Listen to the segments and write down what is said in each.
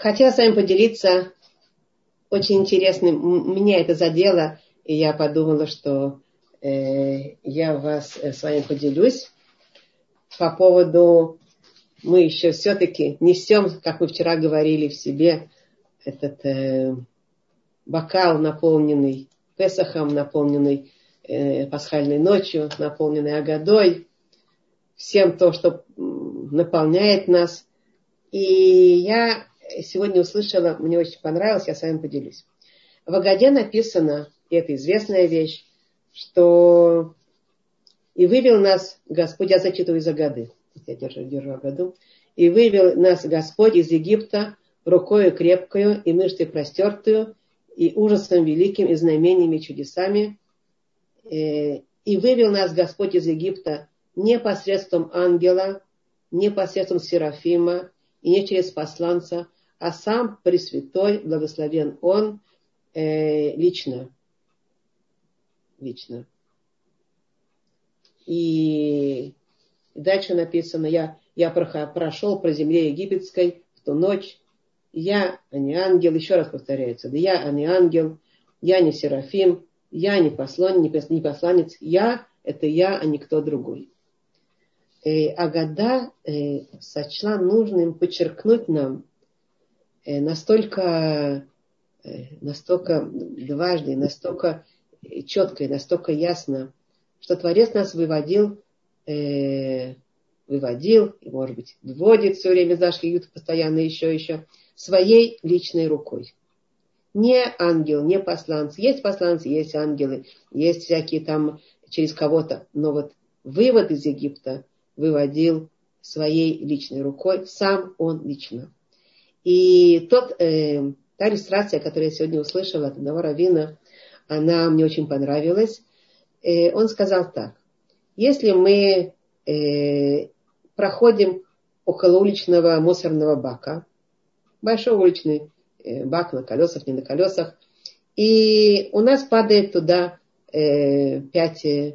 хотела с вами поделиться очень интересным. Меня это задело, и я подумала, что э, я вас э, с вами поделюсь по поводу мы еще все-таки несем, как мы вчера говорили, в себе этот э, бокал, наполненный Песахом, наполненный э, пасхальной ночью, наполненный Агадой, всем то, что наполняет нас. И я сегодня услышала, мне очень понравилось, я с вами поделюсь. В Агаде написано, и это известная вещь, что и вывел нас Господь, я зачитываю из Агады, я держу, держу Агаду, и вывел нас Господь из Египта рукою крепкую и мышцей простертую, и ужасом великим, и знамениями, и чудесами. Э, и вывел нас Господь из Египта не посредством ангела, не посредством Серафима, и не через посланца, а сам Пресвятой, благословен Он, э, лично. Лично. И дальше написано, я, я прошел по земле египетской в ту ночь, я, а не ангел, еще раз повторяется, да я, а не ангел, я не Серафим, я не, послан, не посланец, я – это я, а не кто другой. Э, Агада э, сочла нужным подчеркнуть нам настолько, э, настолько дважды, настолько четко и настолько ясно, что Творец нас выводил, э, выводил, и, может быть, вводит все время Зашли постоянно еще, еще, своей личной рукой. Не ангел, не посланцы. Есть посланцы, есть ангелы, есть всякие там через кого-то. Но вот вывод из Египта выводил своей личной рукой, сам он лично. И тот, э, та иллюстрация, которую я сегодня услышала от одного раввина, она мне очень понравилась. Э, он сказал так. Если мы э, проходим около уличного мусорного бака, большой уличный э, бак на колесах, не на колесах. И у нас падает туда э, 5,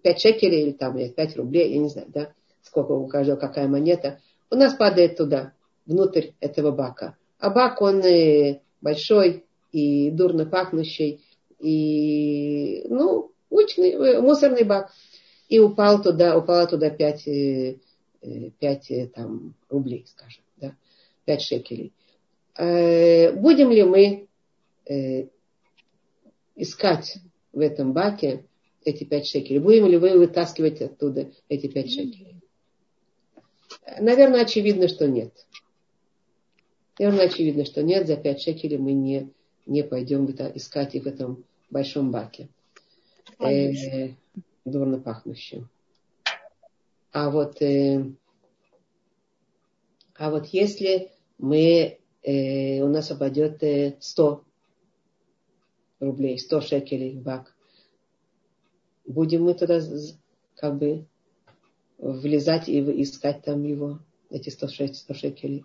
5 шекелей или там 5 рублей, я не знаю, да, сколько у каждого какая монета. У нас падает туда, внутрь этого бака. А бак, он э, большой и дурно пахнущий, и, ну, уличный, э, мусорный бак. И упал туда, упало туда 5, 5 там, рублей, скажем. 5 шекелей. Э, будем ли мы э, искать в этом баке эти 5 шекелей? Будем ли вы вытаскивать оттуда эти 5 шекелей? Наверное, очевидно, что нет. Наверное, очевидно, что нет. За 5 шекелей мы не, не пойдем искать их в этом большом баке. Э, дурно пахнущим. А вот, э, а вот если мы, э, у нас упадет э, 100 рублей, 100 шекелей в бак. Будем мы тогда как бы влезать и искать там его, эти 100, 100 шекелей?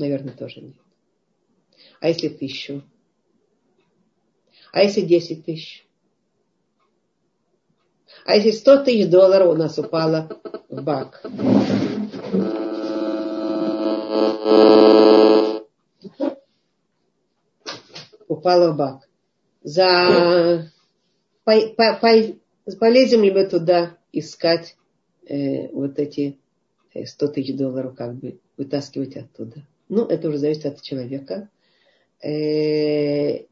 Наверное, тоже нет. А если тысячу? А если 10 тысяч? А если 100 тысяч долларов у нас упало в бак? упала в бак. За... По, по, по, полезем ли мы туда искать э, вот эти 100 э, тысяч долларов, как бы вытаскивать оттуда? Ну, это уже зависит от человека. Э,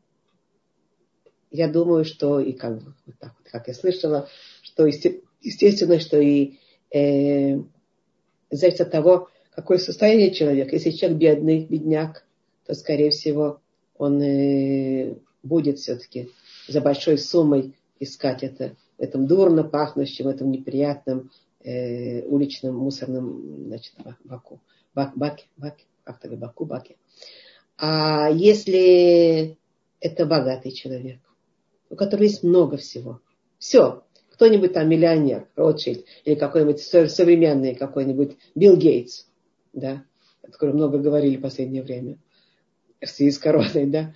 я думаю, что и как, вот так вот, как я слышала, что естественно, что и э, зависит от того, какое состояние человека. Если человек бедный, бедняк, то, скорее всего, он э, будет все-таки за большой суммой искать это в этом дурно пахнущем, в этом неприятном э, уличном мусорном значит, баку. Бак, баке, баке, как то баку, баке. А если это богатый человек, у которого есть много всего, все, кто-нибудь там миллионер, Ротшильд, или какой-нибудь современный какой-нибудь Билл Гейтс, да, о котором много говорили в последнее время, в связи с короной, да,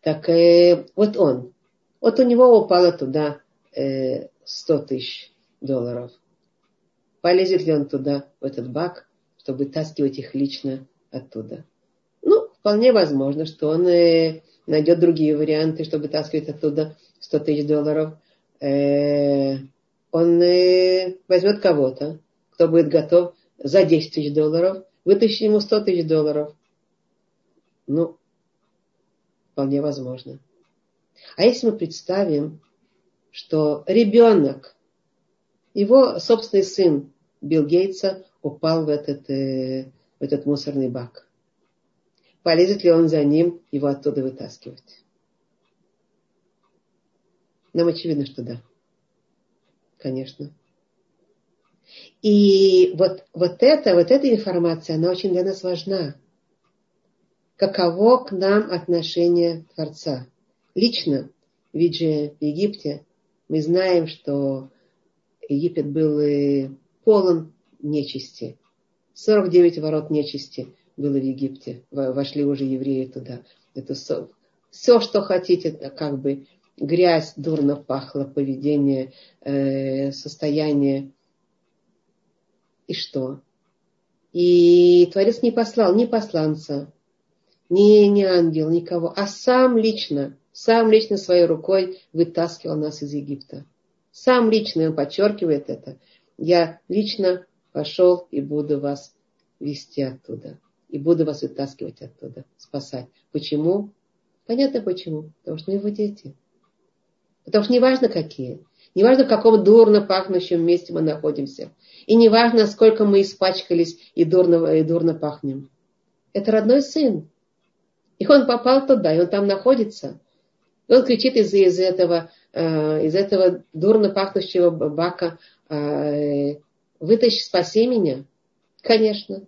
так э, вот он, вот у него упало туда э, 100 тысяч долларов. Полезет ли он туда, в этот бак, чтобы таскивать их лично оттуда? вполне возможно, что он э, найдет другие варианты, чтобы таскивать оттуда 100 тысяч долларов. Э, он э, возьмет кого-то, кто будет готов за 10 тысяч долларов вытащить ему 100 тысяч долларов. Ну, вполне возможно. А если мы представим, что ребенок, его собственный сын Билл Гейтса упал в этот, э, этот мусорный бак. Полезет ли он за ним его оттуда вытаскивать? Нам очевидно, что да. Конечно. И вот, вот, это, вот эта информация, она очень для нас важна. Каково к нам отношение Творца? Лично, ведь же в Египте мы знаем, что Египет был полон нечисти. 49 ворот нечисти было в Египте. Вошли уже евреи туда. Это все, что хотите, как бы грязь, дурно пахло, поведение, э, состояние. И что? И Творец не послал ни посланца, ни, ни ангел, никого, а сам лично, сам лично своей рукой вытаскивал нас из Египта. Сам лично, он подчеркивает это. Я лично пошел и буду вас вести оттуда и буду вас вытаскивать оттуда, спасать. Почему? Понятно почему. Потому что мы его дети. Потому что не важно какие. Не важно, в каком дурно пахнущем месте мы находимся. И не важно, сколько мы испачкались и дурно, и дурно пахнем. Это родной сын. И он попал туда, и он там находится. И он кричит из, из, этого, э, из этого дурно пахнущего бака, э, вытащи, спаси меня. Конечно.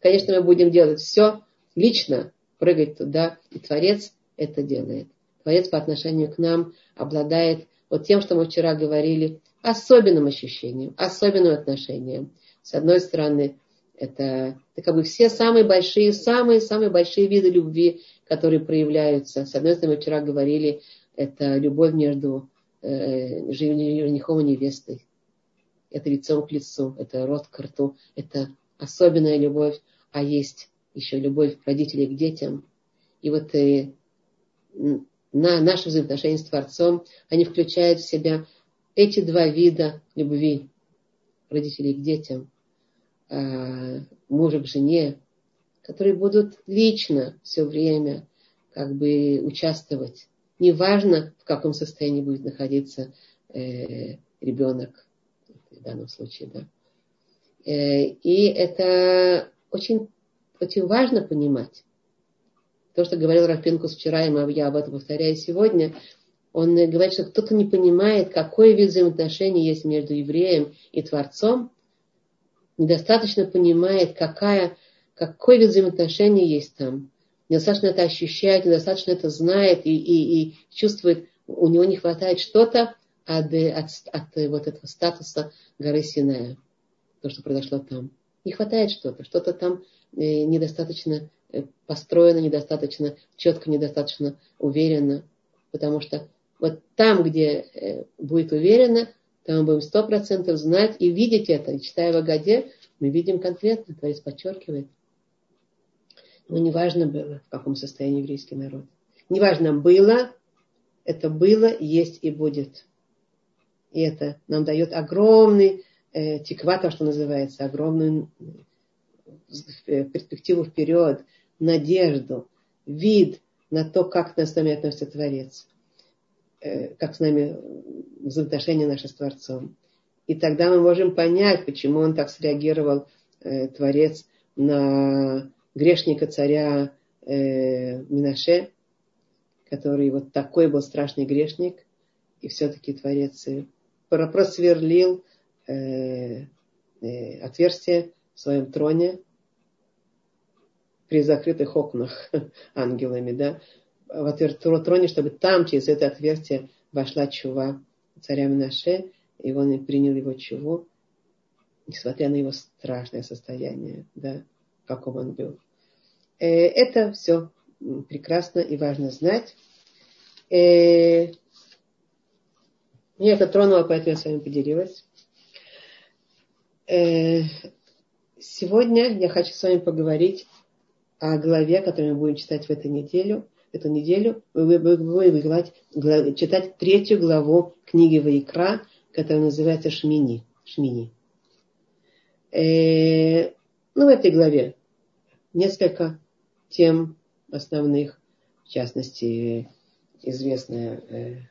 Конечно, мы будем делать все лично, прыгать туда, и Творец это делает. Творец по отношению к нам обладает вот тем, что мы вчера говорили, особенным ощущением, особенным отношением. С одной стороны, это, это как бы все самые большие, самые-самые большие виды любви, которые проявляются. С одной стороны, мы вчера говорили, это любовь между э, женихом и невестой. Это лицом к лицу, это рот к рту, это особенная любовь, а есть еще любовь родителей к детям. И вот э, на наши взаимоотношения с Творцом, они включают в себя эти два вида любви родителей к детям, э, мужа к жене, которые будут лично все время как бы участвовать. Неважно, в каком состоянии будет находиться э, ребенок данном случае, да. Э, и это очень, очень важно понимать. То, что говорил Рафинкус вчера, и я об этом повторяю сегодня, он говорит, что кто-то не понимает, какой вид взаимоотношений есть между евреем и Творцом, недостаточно понимает, какая, какой вид взаимоотношений есть там. Недостаточно это ощущает, недостаточно это знает и, и, и чувствует, у него не хватает что-то от, от, от вот этого статуса горы Синая то, что произошло там. Не хватает что-то, что-то там э, недостаточно э, построено, недостаточно четко, недостаточно уверенно. Потому что вот там, где э, будет уверенно, там мы будем сто процентов знать и видеть это. И читая в Агаде, мы видим конкретно, Творец подчеркивает. Но неважно было, в каком состоянии еврейский народ. Неважно было, это было, есть и будет. И это нам дает огромный э, тиква, то, что называется, огромную э, перспективу вперед, надежду, вид на то, как с нами относится Творец, э, как с нами взаимоотношения наши с Творцом. И тогда мы можем понять, почему он так среагировал, э, Творец, на грешника царя э, Минаше, который вот такой был страшный грешник, и все-таки Творец просверлил э, э, отверстие в своем троне при закрытых окнах ангелами, да, в отверстие троне, чтобы там через это отверстие вошла чува царя Минаше, и он принял его чуву, несмотря на его страшное состояние, да, каком он был. Э, это все прекрасно и важно знать. Э, меня это тронуло, поэтому я с вами поделилась. Э, сегодня я хочу с вами поговорить о главе, которую мы будем читать в эту неделю. Эту неделю мы будем читать третью главу книги Ваикра, которая называется Шмини. Шмини. Э, ну, в этой главе несколько тем основных, в частности, известная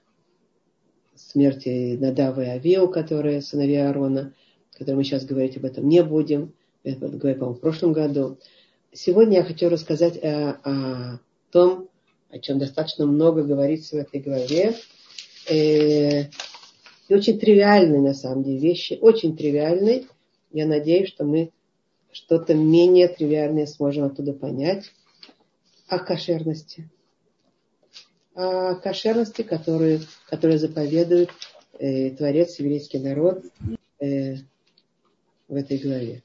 э, смерть Надава и Авеу, которые сыновья Аарона, которые мы сейчас говорить об этом не будем. Это говорили, по-моему, в прошлом году. Сегодня я хочу рассказать о, о том, о чем достаточно много говорится в этой главе. Э, и очень тривиальные, на самом деле, вещи. Очень тривиальные. Я надеюсь, что мы что-то менее тривиальное сможем оттуда понять о кошерности. О кошерности, которую, которую заповедует э, Творец, еврейский народ э, в этой главе.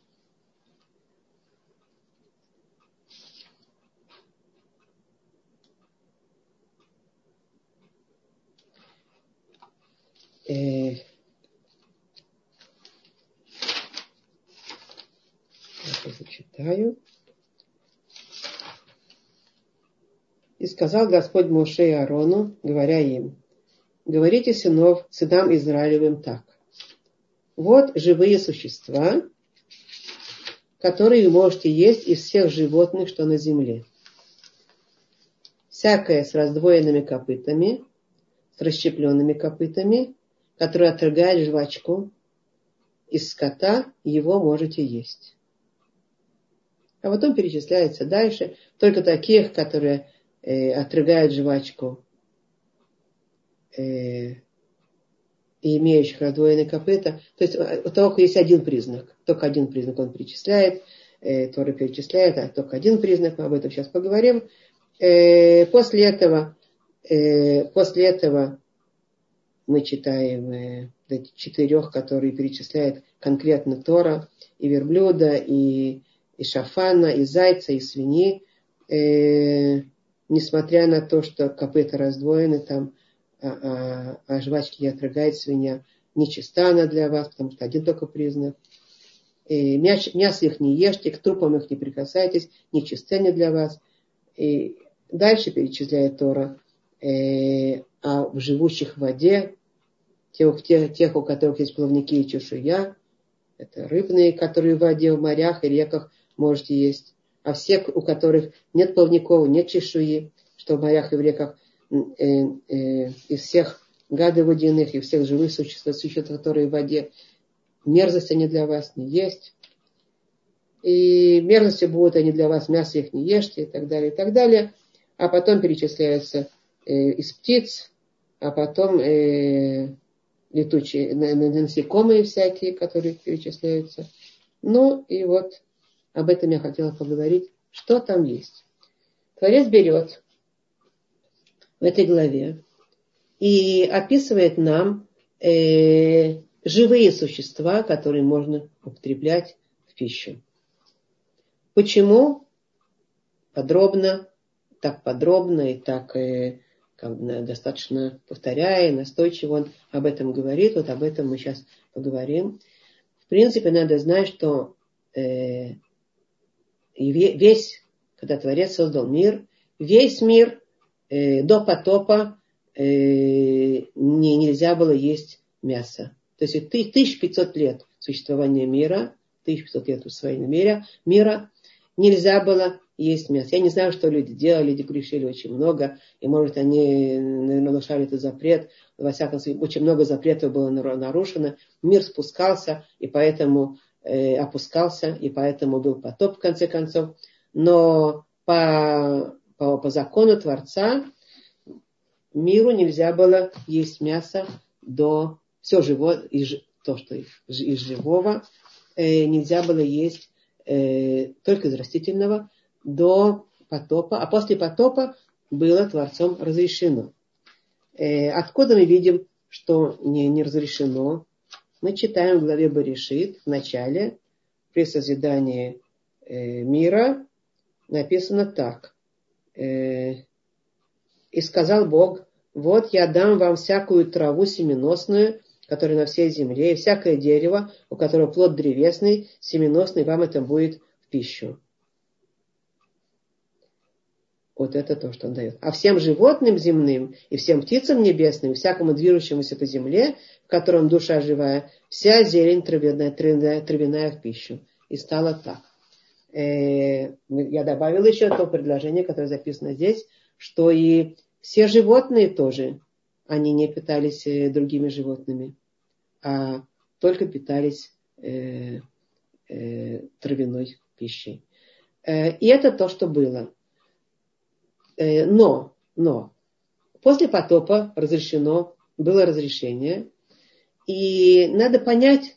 Э, я зачитаю. И сказал Господь Моше и Арону, говоря им, говорите сынов, сынам Израилевым так. Вот живые существа, которые вы можете есть из всех животных, что на земле. Всякое с раздвоенными копытами, с расщепленными копытами, которое отрыгает жвачку из скота, его можете есть. А потом перечисляется дальше только таких, которые э, отрыгают жвачку э, и имеющих раздвоенные копыта. То есть э, у того есть один признак. Только один признак он перечисляет. Э, Тора перечисляет, а только один признак. Мы об этом сейчас поговорим. Э, после этого, э, после этого мы читаем э, четырех, которые перечисляет конкретно Тора, и верблюда, и, и шафана, и зайца, и свиньи. Э, несмотря на то, что копыта раздвоены, там, а, а, а жвачки не отрыгает свинья, нечиста она для вас, потому что один только признак. И мясо, мясо их не ешьте, к трупам их не прикасайтесь, нечисты они для вас. И дальше перечисляет Тора э, о живущих в воде, тех, тех, тех, у которых есть плавники и чешуя, это рыбные, которые в воде, в морях и реках можете есть а все, у которых нет плавников, нет чешуи, что в морях и в реках э, э, из всех гадов водяных и всех живых существ, существ, которые в воде, мерзость они для вас не есть. И мерзостью будут они для вас, мясо их не ешьте и так далее, и так далее. А потом перечисляются э, из птиц, а потом э, летучие насекомые всякие, которые перечисляются. Ну и вот об этом я хотела поговорить. Что там есть? Творец берет в этой главе и описывает нам э, живые существа, которые можно употреблять в пищу. Почему? Подробно, так подробно и так э, как бы, достаточно повторяя, настойчиво он об этом говорит. Вот об этом мы сейчас поговорим. В принципе, надо знать, что э, и весь, когда Творец создал мир, весь мир э, до потопа э, не, нельзя было есть мясо. То есть 1500 лет существования мира, 1500 лет усвоения мира, мира нельзя было есть мясо. Я не знаю, что люди делали, люди грешили очень много, и может они нарушали этот запрет. Во всяком случае, очень много запретов было нарушено. Мир спускался, и поэтому э, опускался, и поэтому был потоп в конце концов. Но по, по, по закону Творца миру нельзя было есть мясо до все живое, то, что из живого, э, нельзя было есть э, только из растительного до потопа, а после потопа было Творцом разрешено. Э, откуда мы видим, что не, не разрешено? Мы читаем в главе Баришит в начале, при созидании э, мира, написано так. Э, и сказал Бог, вот я дам вам всякую траву семеносную, которая на всей земле, и всякое дерево, у которого плод древесный, семеносный, вам это будет в пищу. Вот это то, что он дает. А всем животным земным, и всем птицам небесным, всякому движущемуся по земле, в котором душа живая, вся зелень травяная, травяная, травяная в пищу. И стало так. Э, я добавил еще то предложение, которое записано здесь, что и все животные тоже, они не питались э, другими животными, а только питались э, травяной пищей. И это то, что было. Но, но, после потопа разрешено, было разрешение, и надо понять,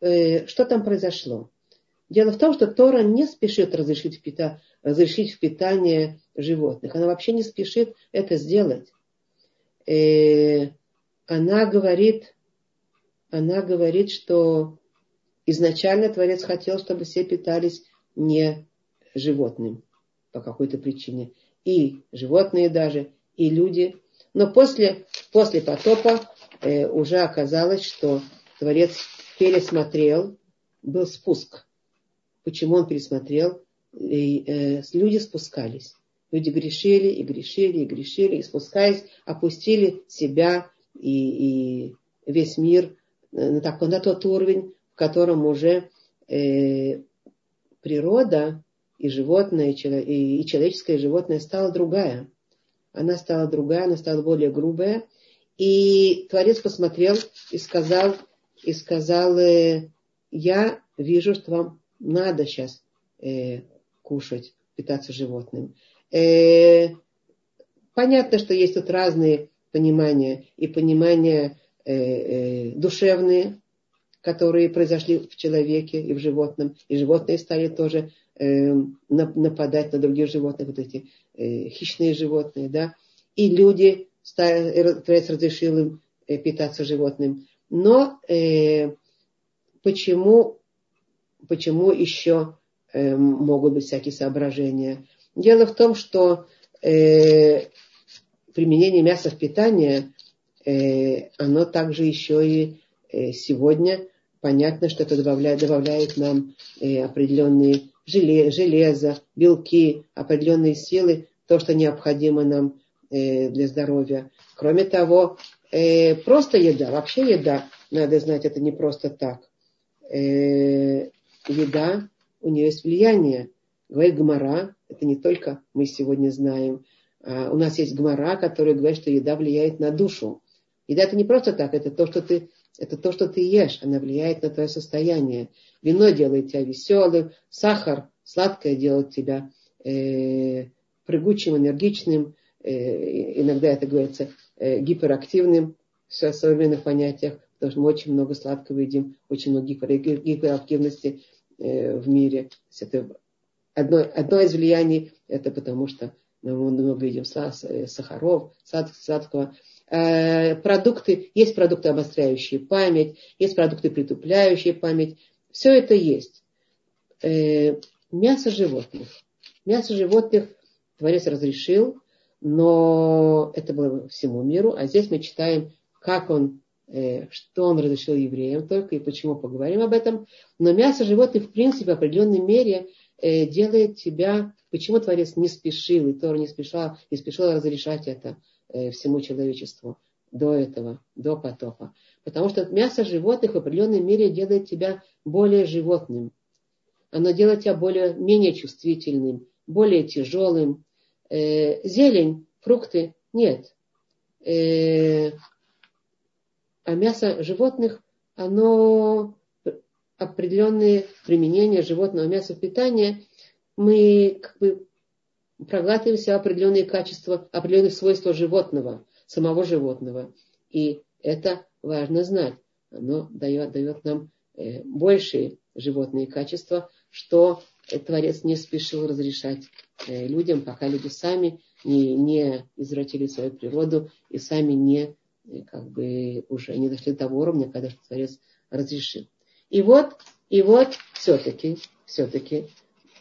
что там произошло. Дело в том, что Тора не спешит разрешить, пита, разрешить в питание животных. Она вообще не спешит это сделать. И э, она говорит, она говорит, что изначально Творец хотел, чтобы все питались не животным по какой-то причине. И животные даже, и люди. Но после, после потопа э, уже оказалось, что Творец пересмотрел, был спуск Почему он пересмотрел? И, э, люди спускались. Люди грешили и грешили и грешили, и спускаясь, опустили себя и, и весь мир на, такой, на тот уровень, в котором уже э, природа и животное, и, человеческое и животное стала другая. Она стала другая, она стала более грубая. И Творец посмотрел и сказал, и сказал, э, я вижу, что вам надо сейчас э, кушать, питаться животным. Э, понятно, что есть тут разные понимания и понимания э, э, душевные, которые произошли в человеке и в животном, и животные стали тоже э, нападать на других животных, вот эти э, хищные животные, да, и люди, Творец разрешил им э, питаться животным. Но э, почему почему еще э, могут быть всякие соображения. Дело в том, что э, применение мяса в питание, э, оно также еще и э, сегодня понятно, что это добавляет, добавляет нам э, определенные железо, белки, определенные силы, то, что необходимо нам э, для здоровья. Кроме того, э, просто еда, вообще еда, надо знать, это не просто так. Э, еда, у нее есть влияние. Говорит Гмара, это не только мы сегодня знаем. А у нас есть Гмара, которая говорит, что еда влияет на душу. Еда это не просто так, это то, что ты, это то, что ты ешь, она влияет на твое состояние. Вино делает тебя веселым, сахар, сладкое делает тебя э, прыгучим, энергичным, э, иногда это говорится э, гиперактивным в современных понятиях, потому что мы очень много сладкого едим, очень много гиперактивности Э, в мире. Это одно, одно из влияний, это потому что мы много едим э, сахаров, сладкого. Э, продукты, есть продукты, обостряющие память, есть продукты, притупляющие память. Все это есть. Мясо животных. Мясо животных Творец разрешил, но это было всему миру. А здесь мы читаем, как он Э, что он разрешил евреям только и почему поговорим об этом. Но мясо животных в принципе в определенной мере э, делает тебя, почему Творец не спешил, и Тора не спешил, не спешил разрешать это э, всему человечеству до этого, до потопа. Потому что мясо животных в определенной мере делает тебя более животным. Оно делает тебя более, менее чувствительным, более тяжелым. зелень, фрукты нет а мясо животных, оно определенные применения животного мяса в питании, мы как бы проглатываем себя определенные качества, определенные свойства животного, самого животного. И это важно знать. Оно дает, дает нам э, большие животные качества, что Творец не спешил разрешать э, людям, пока люди сами не, не извратили свою природу и сами не как бы уже не дошли до того уровня, когда Творец разрешил. И вот, и вот все-таки, все-таки,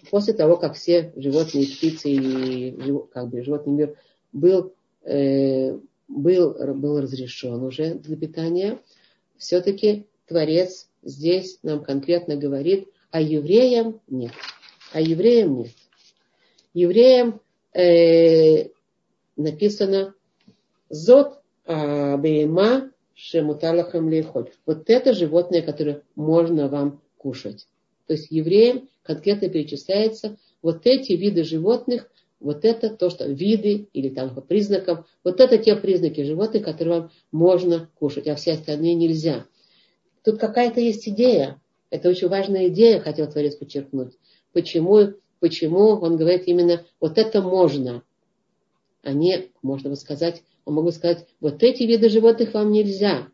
после того, как все животные, птицы и как бы животный мир был, э, был, был разрешен уже для питания, все-таки Творец здесь нам конкретно говорит, а евреям нет. А евреям нет. Евреям э, написано «Зот абейма шемуталахам лейхоль». Вот это животное, которое можно вам кушать. То есть евреям конкретно перечисляется вот эти виды животных, вот это то, что виды или там по признакам, вот это те признаки животных, которые вам можно кушать, а все остальные нельзя. Тут какая-то есть идея. Это очень важная идея, хотел Творец подчеркнуть. Почему, почему он говорит именно вот это можно, а не, можно бы сказать, он мог бы сказать, вот эти виды животных вам нельзя.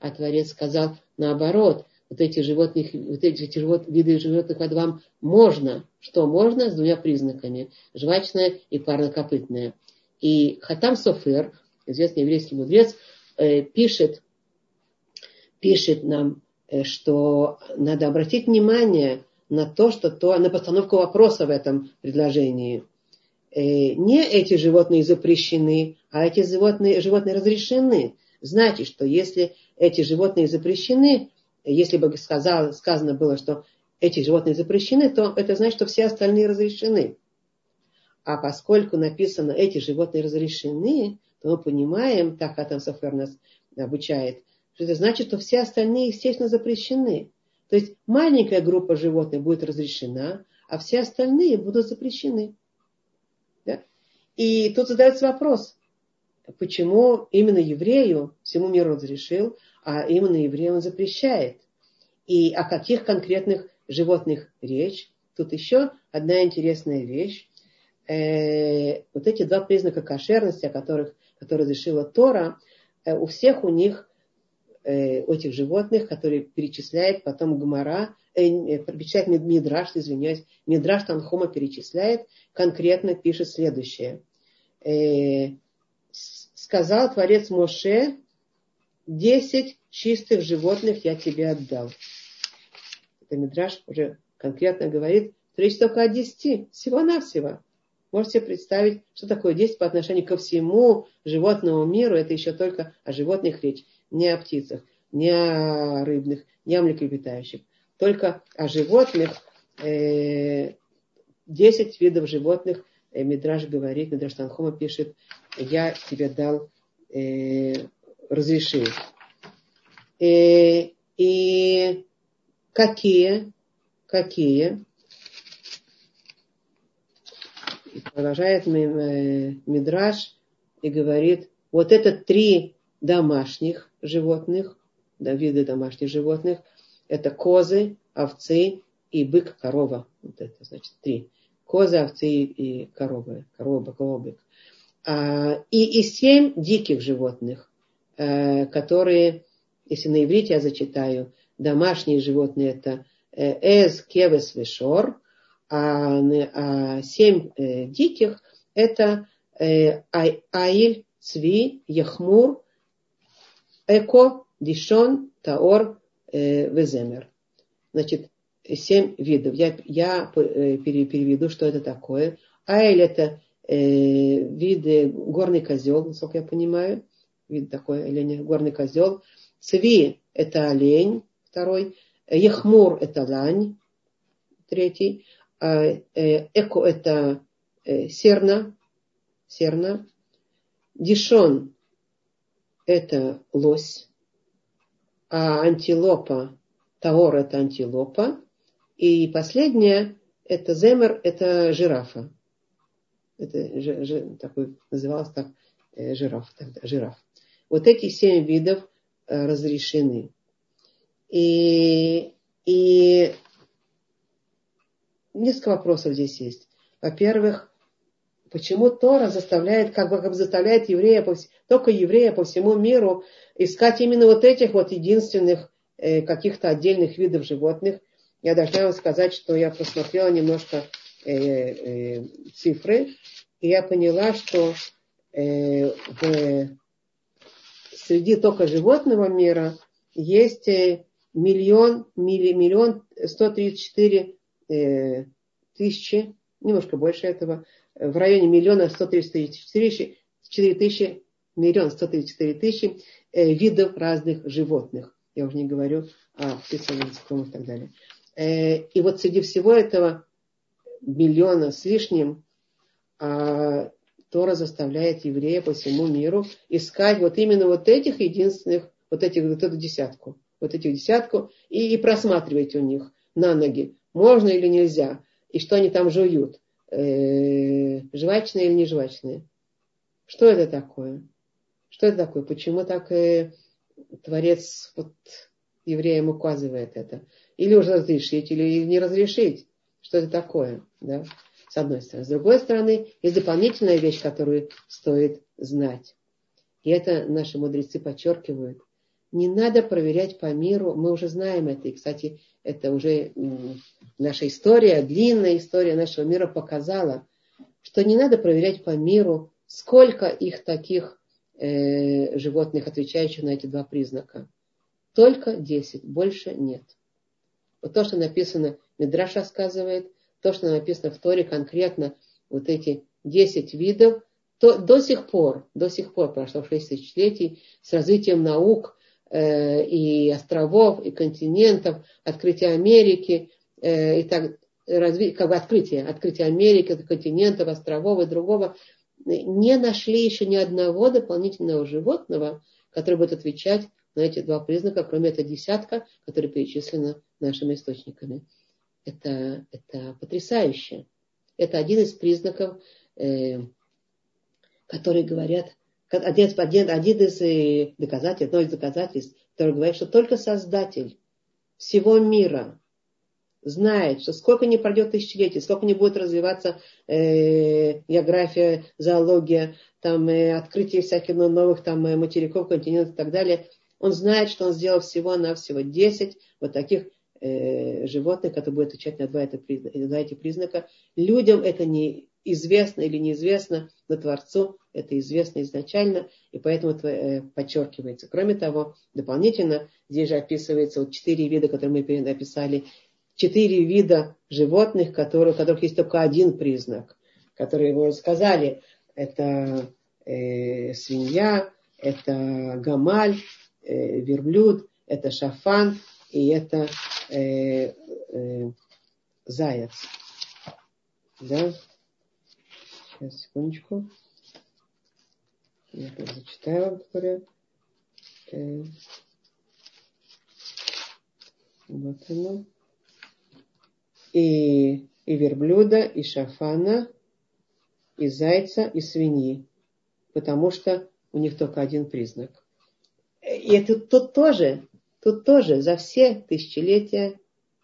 А Творец сказал наоборот, вот эти животных, вот эти живот, виды животных вам можно. Что можно? С двумя признаками. Жвачное и парнокопытное. И Хатам Софер, известный еврейский мудрец, э, пишет, пишет нам, э, что надо обратить внимание на то, что то, на постановку вопроса в этом предложении. Э, не эти животные запрещены, а эти животные, животные разрешены. Значит, что если эти животные запрещены, если бы сказал, сказано было, что эти животные запрещены, то это значит, что все остальные разрешены. А поскольку написано, эти животные разрешены, то мы понимаем, так Атам Софер нас обучает, что это значит, что все остальные, естественно, запрещены. То есть маленькая группа животных будет разрешена, а все остальные будут запрещены. Да? И тут задается вопрос, почему именно еврею всему миру разрешил, а именно евреям он запрещает. И о каких конкретных животных речь? Тут еще одна интересная вещь. Э, вот эти два признака кошерности, о которых, которые разрешила Тора, э, у всех у них, э, у этих животных, которые перечисляет потом Гмара, э, э перечисляет Мидраш, извиняюсь, Мидраш Танхома перечисляет, конкретно пишет следующее. Э, сказал Творец Моше, десять чистых животных я тебе отдал. Это Мидраш уже конкретно говорит, речь только о десяти, всего-навсего. Можете представить, что такое 10 по отношению ко всему животному миру. Это еще только о животных речь, не о птицах, не о рыбных, не о млекопитающих. Только о животных, э, 10 видов животных э, Мидраш говорит, Мидраш Танхома пишет, я тебе дал э, разрешил. И, э, и какие, какие, продолжает э, Мидраш и говорит, вот это три домашних животных, да, виды домашних животных, это козы, овцы и бык, корова. Вот это значит три. Козы, овцы и коровы, корова, бык. А, и, и семь диких животных. Э, которые, если на иврите я зачитаю, домашние животные это э, эз, кевес, вешор, а, а семь э, диких это аиль, цви, яхмур, эко, дишон, таор, веземер. Значит, семь видов. Я, я переведу, что это такое. Айль это э, виды горный козел, насколько я понимаю вид такой олень, горный козел. Цви – это олень, второй. Ехмур – это лань, третий. А, э, эко – это э, серна, серна. Дишон – это лось. А антилопа, таор – это антилопа. И последнее – это земер, это жирафа. Это ж, ж, такой, называлось так э, жираф, тогда, жираф. Вот эти семь видов э, разрешены. И, и несколько вопросов здесь есть. Во-первых, почему Тора заставляет, как бы, как бы заставляет еврея, только еврея по всему миру искать именно вот этих вот единственных э, каких-то отдельных видов животных. Я должна вам сказать, что я посмотрела немножко э, э, цифры, и я поняла, что э, в среди только животного мира есть э, миллион, миллион сто тридцать четыре э, тысячи, немножко больше этого, в районе миллиона сто тридцать четыре тысячи, миллион сто тридцать четыре тысячи э, видов разных животных. Я уже не говорю о птицах, насекомых и так далее. И вот среди всего этого миллиона с лишним А Тора заставляет еврея по всему миру искать вот именно вот этих единственных, вот этих, вот эту десятку, вот этих десятку, и, и просматривать у них на ноги, можно или нельзя, и что они там жуют, э, жвачные или не жвачные. Что это такое? Что это такое? Почему так э, Творец вот, евреям указывает это? Или уже разрешить, или не разрешить? Что это такое? Да? С одной стороны. С другой стороны, есть дополнительная вещь, которую стоит знать. И это наши мудрецы подчеркивают. Не надо проверять по миру, мы уже знаем это. И, кстати, это уже наша история, длинная история нашего мира показала, что не надо проверять по миру, сколько их таких э, животных, отвечающих на эти два признака. Только 10, больше нет. Вот то, что написано, Медраш рассказывает – то, что написано в Торе конкретно, вот эти 10 видов, то до сих пор, до сих пор, прошло 6 тысячелетий, с развитием наук э, и островов, и континентов, открытие Америки, э, и так, разви, как бы открытие, открытие Америки, континентов, островов и другого, не нашли еще ни одного дополнительного животного, который будет отвечать на эти два признака, кроме этого десятка, которые перечислены нашими источниками это, это потрясающе. Это один из признаков, э, которые говорят, один, один, один из э, доказательств, одно из доказательств, который говорит, что только Создатель всего мира знает, что сколько не пройдет тысячелетий, сколько не будет развиваться э, география, зоология, там, э, открытие всяких новых там, материков, континентов и так далее, он знает, что он сделал всего-навсего 10 вот таких э, животных, которые будут отвечать на два, это, на эти признака. Людям это не известно или неизвестно, но Творцу это известно изначально, и поэтому это э, подчеркивается. Кроме того, дополнительно здесь же описывается вот четыре вида, которые мы написали, четыре вида животных, которые, у которых есть только один признак, которые вы сказали, это э, свинья, это гамаль, э, верблюд, это шафан и это э, э, заяц. Да? Сейчас, секундочку. Я тут зачитаю вам, которые... Э, вот оно. И, и верблюда, и шафана, и зайца, и свиньи. Потому что у них только один признак. И это тут тоже Тут тоже за все тысячелетия,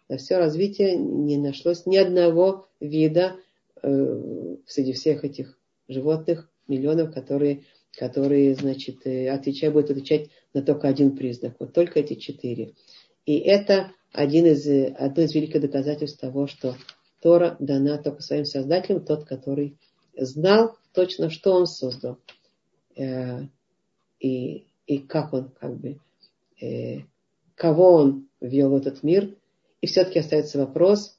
за все развитие не нашлось ни одного вида э, среди всех этих животных, миллионов, которые, которые значит, э, отвечают, будут отвечать на только один признак. Вот только эти четыре. И это один из, одно из великих доказательств того, что Тора дана только своим создателям, тот, который знал точно, что он создал. Э, и, и как он как бы э, кого он ввел в этот мир. И все-таки остается вопрос,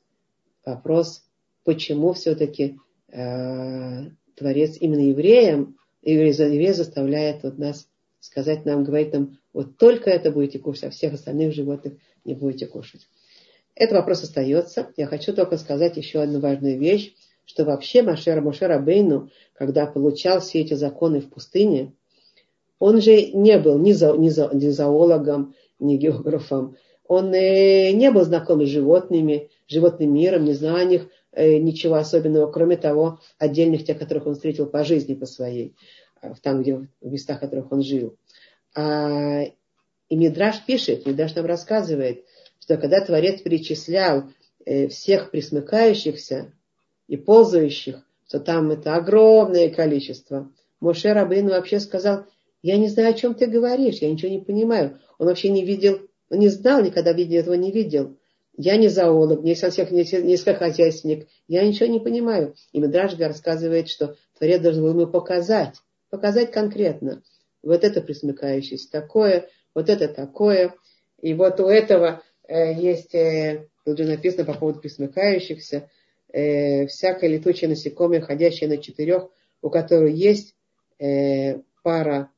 вопрос, почему все-таки э, Творец именно евреям, еврея заставляет вот нас сказать нам, говорить нам, вот только это будете кушать, а всех остальных животных не будете кушать. Этот вопрос остается. Я хочу только сказать еще одну важную вещь, что вообще Машер Мошер Абейну, когда получал все эти законы в пустыне, он же не был ни, зо, ни, зо, ни зоологом, не географом. Он э, не был знаком с животными, животным миром, не знал о них э, ничего особенного, кроме того, отдельных тех, которых он встретил по жизни, по своей, э, там, где, в местах, в которых он жил. А, и Мидраш пишет, Мидраш нам рассказывает, что когда Творец перечислял всех присмыкающихся и ползающих, то там это огромное количество. Моше Рабейн вообще сказал, я не знаю, о чем ты говоришь, я ничего не понимаю. Он вообще не видел, не знал, никогда видел этого не видел. Я не зоолог, не всех, не, не хозяйственник, я ничего не понимаю. И Медражга рассказывает, что Творец должен был ему показать, показать конкретно. Вот это присмыкающееся такое, вот это такое. И вот у этого э, есть, э, тут же написано по поводу присмыкающихся, э, всякое летучее насекомое, ходящее на четырех, у которого есть э, пара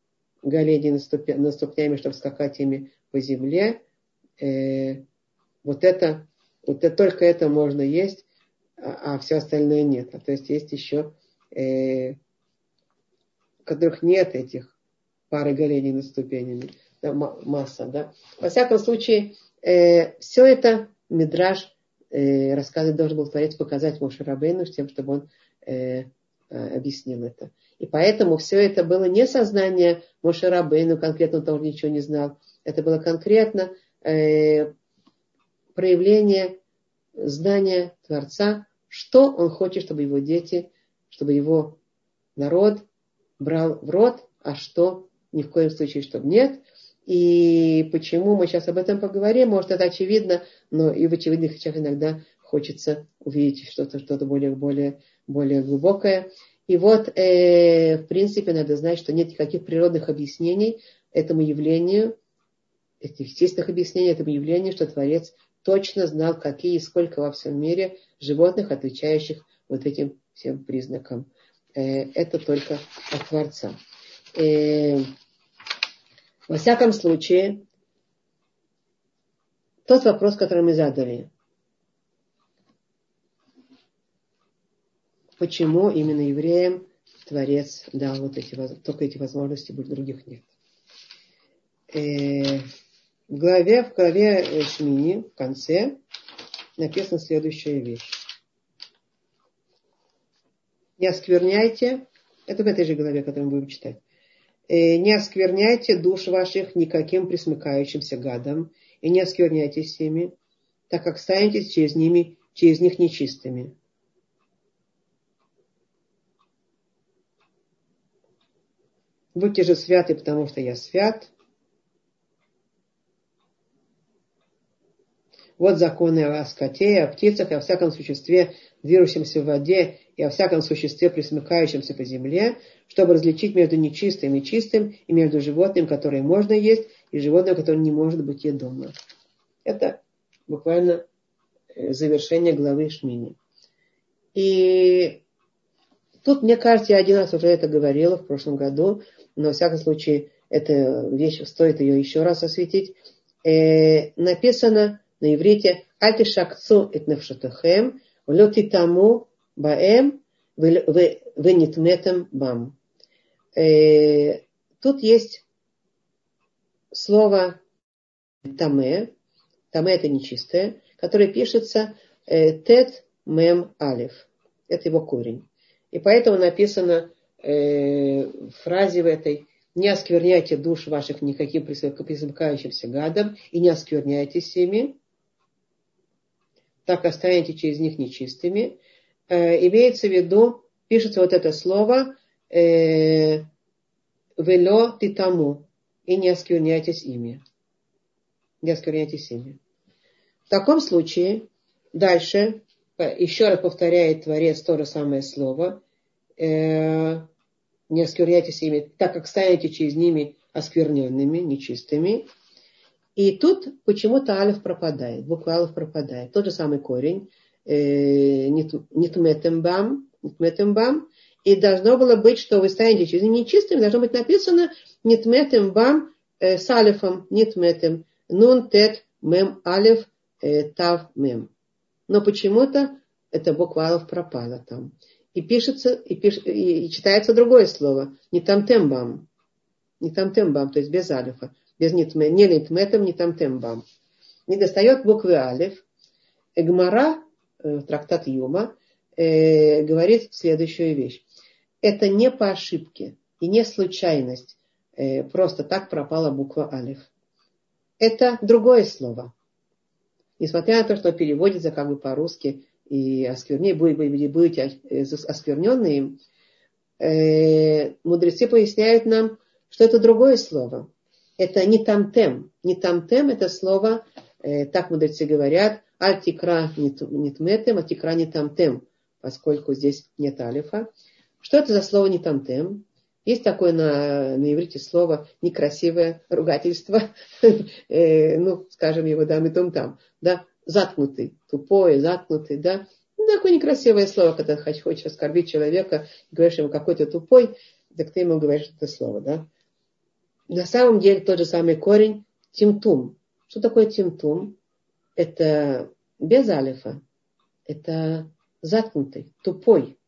голени на, ступня, на ступнями, чтобы скакать ими по земле. Э, вот это, вот это, только это можно есть, а, а все остальное нет. А то есть есть еще э, которых нет этих пары голений над ступенями, да, масса, да. Во всяком случае, э, все это Мидраж э, рассказывать должен был Творец показать Моше Рабейну, с тем, чтобы он э, объяснил это. И поэтому все это было не сознание Моше Рабейну, конкретно он тоже ничего не знал. Это было конкретно э, проявление знания Творца, что он хочет, чтобы его дети, чтобы его народ брал в рот, а что ни в коем случае, чтобы нет. И почему мы сейчас об этом поговорим, может, это очевидно, но и в очевидных вещах иногда хочется увидеть что-то что более, более, более глубокое. И вот, э, в принципе, надо знать, что нет никаких природных объяснений этому явлению, этих естественных объяснений этому явлению, что Творец точно знал, какие и сколько во всем мире животных, отвечающих вот этим всем признакам. Э, это только от Творца. Э, во всяком случае, тот вопрос, который мы задали, почему именно евреям Творец дал вот эти, только эти возможности, других нет. Э, в главе, в главе Шмини, в конце, написана следующая вещь. Не оскверняйте, это в этой же главе, которую мы будем читать. Э, не оскверняйте душ ваших никаким присмыкающимся гадом, и не оскверняйтесь ими, так как станете через, ними, через них нечистыми. Будьте же святы, потому что я свят. Вот законы о скоте, о птицах и о всяком существе, движущемся в воде, и о всяком существе, присмыкающемся по земле, чтобы различить между нечистым и чистым, и между животным, которое можно есть, и животным, которое не может быть едомо. Это буквально э, завершение главы Шмини. И тут, мне кажется, я один раз уже это говорила в прошлом году, но, во всяком случае, эта вещь, стоит ее еще раз осветить. Э, написано на иврите «Альти шакцу эт невшатахем, влети тому баэм, венитметем бам». Э, тут есть слово «таме», «таме» это нечистое, которое пишется э, «тет мем алиф». Это его корень. И поэтому написано э, фразе в этой «Не оскверняйте душ ваших никаким присмыкающимся гадом и не оскверняйтесь ими, так останете через них нечистыми». Э, имеется в виду, пишется вот это слово э, «вело титаму» и не оскверняйтесь ими. Не оскверняйтесь ими. В таком случае дальше еще раз повторяет Творец то же самое слово – э, не оскверняйтесь ими, так как станете через ними оскверненными, нечистыми. И тут почему-то алиф пропадает, буква алиф пропадает. Тот же самый корень, э, нитметембам, нитметембам. И должно было быть, что вы станете через них нечистыми, должно быть написано нитметембам э, с алифом, нитметем, нун тет мем алиф э, тав мем. Но почему-то эта буква алиф пропала там и пишется, и, пиш, и читается другое слово, не тамтембам, не тамтембам, то есть без алифа, без нитме, не нитметом, не тамтембам. Не достает буквы алиф. Эгмара, э, трактат Юма, э, говорит следующую вещь. Это не по ошибке и не случайность, э, просто так пропала буква алиф. Это другое слово. Несмотря на то, что переводится как бы по-русски и осквернее, будете, будете э, оскверненные, э, мудрецы поясняют нам, что это другое слово. Это не тамтем. Не тамтем это слово, э, так мудрецы говорят, альтикра нитметем, а тикра не тамтем, поскольку здесь нет алифа. Что это за слово не тамтем? Есть такое на, на иврите слово некрасивое ругательство, ну, скажем его, да, мы там, да, заткнутый, тупой, заткнутый, да. Ну, такое некрасивое слово, когда хочешь оскорбить человека, говоришь ему какой то тупой, так ты ему говоришь это слово, да. На самом деле тот же самый корень тимтум. Что такое тимтум? Это без алифа. Это заткнутый, тупой.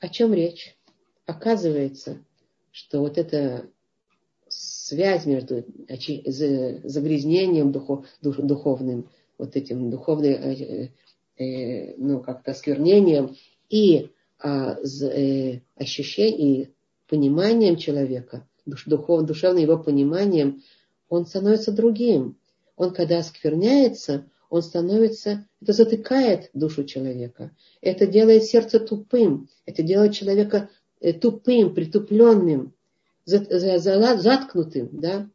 О чем речь? Оказывается, что вот эта связь между загрязнением духов, духовным, вот этим духовным, э, э, ну, как-то сквернением и а, э, ощущением, пониманием человека, духов, душевным его пониманием, он становится другим. Он, когда оскверняется, он становится, это затыкает душу человека. Это делает сердце тупым. Это делает человека э, тупым, притупленным, заткнутым. Да?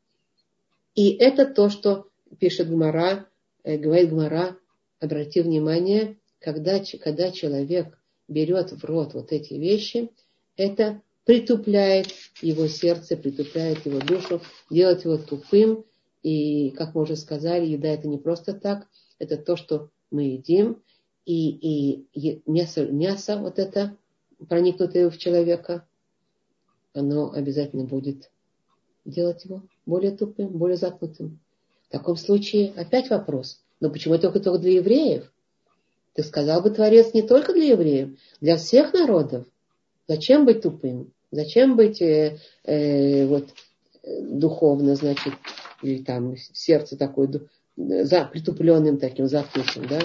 И это то, что пишет Гмара, э, говорит Гмара, обрати внимание, когда, когда человек берет в рот вот эти вещи, это притупляет его сердце, притупляет его душу, делает его тупым. И, как мы уже сказали, еда это не просто так, это то, что мы едим. И, и мясо, мясо вот это, проникнутое в человека, оно обязательно будет делать его более тупым, более заткнутым. В таком случае опять вопрос. Но почему только, только для евреев? Ты сказал бы Творец не только для евреев, для всех народов. Зачем быть тупым? Зачем быть э, э, вот, духовно, значит, или там сердце такое за, притупленным таким, заткнутым, да?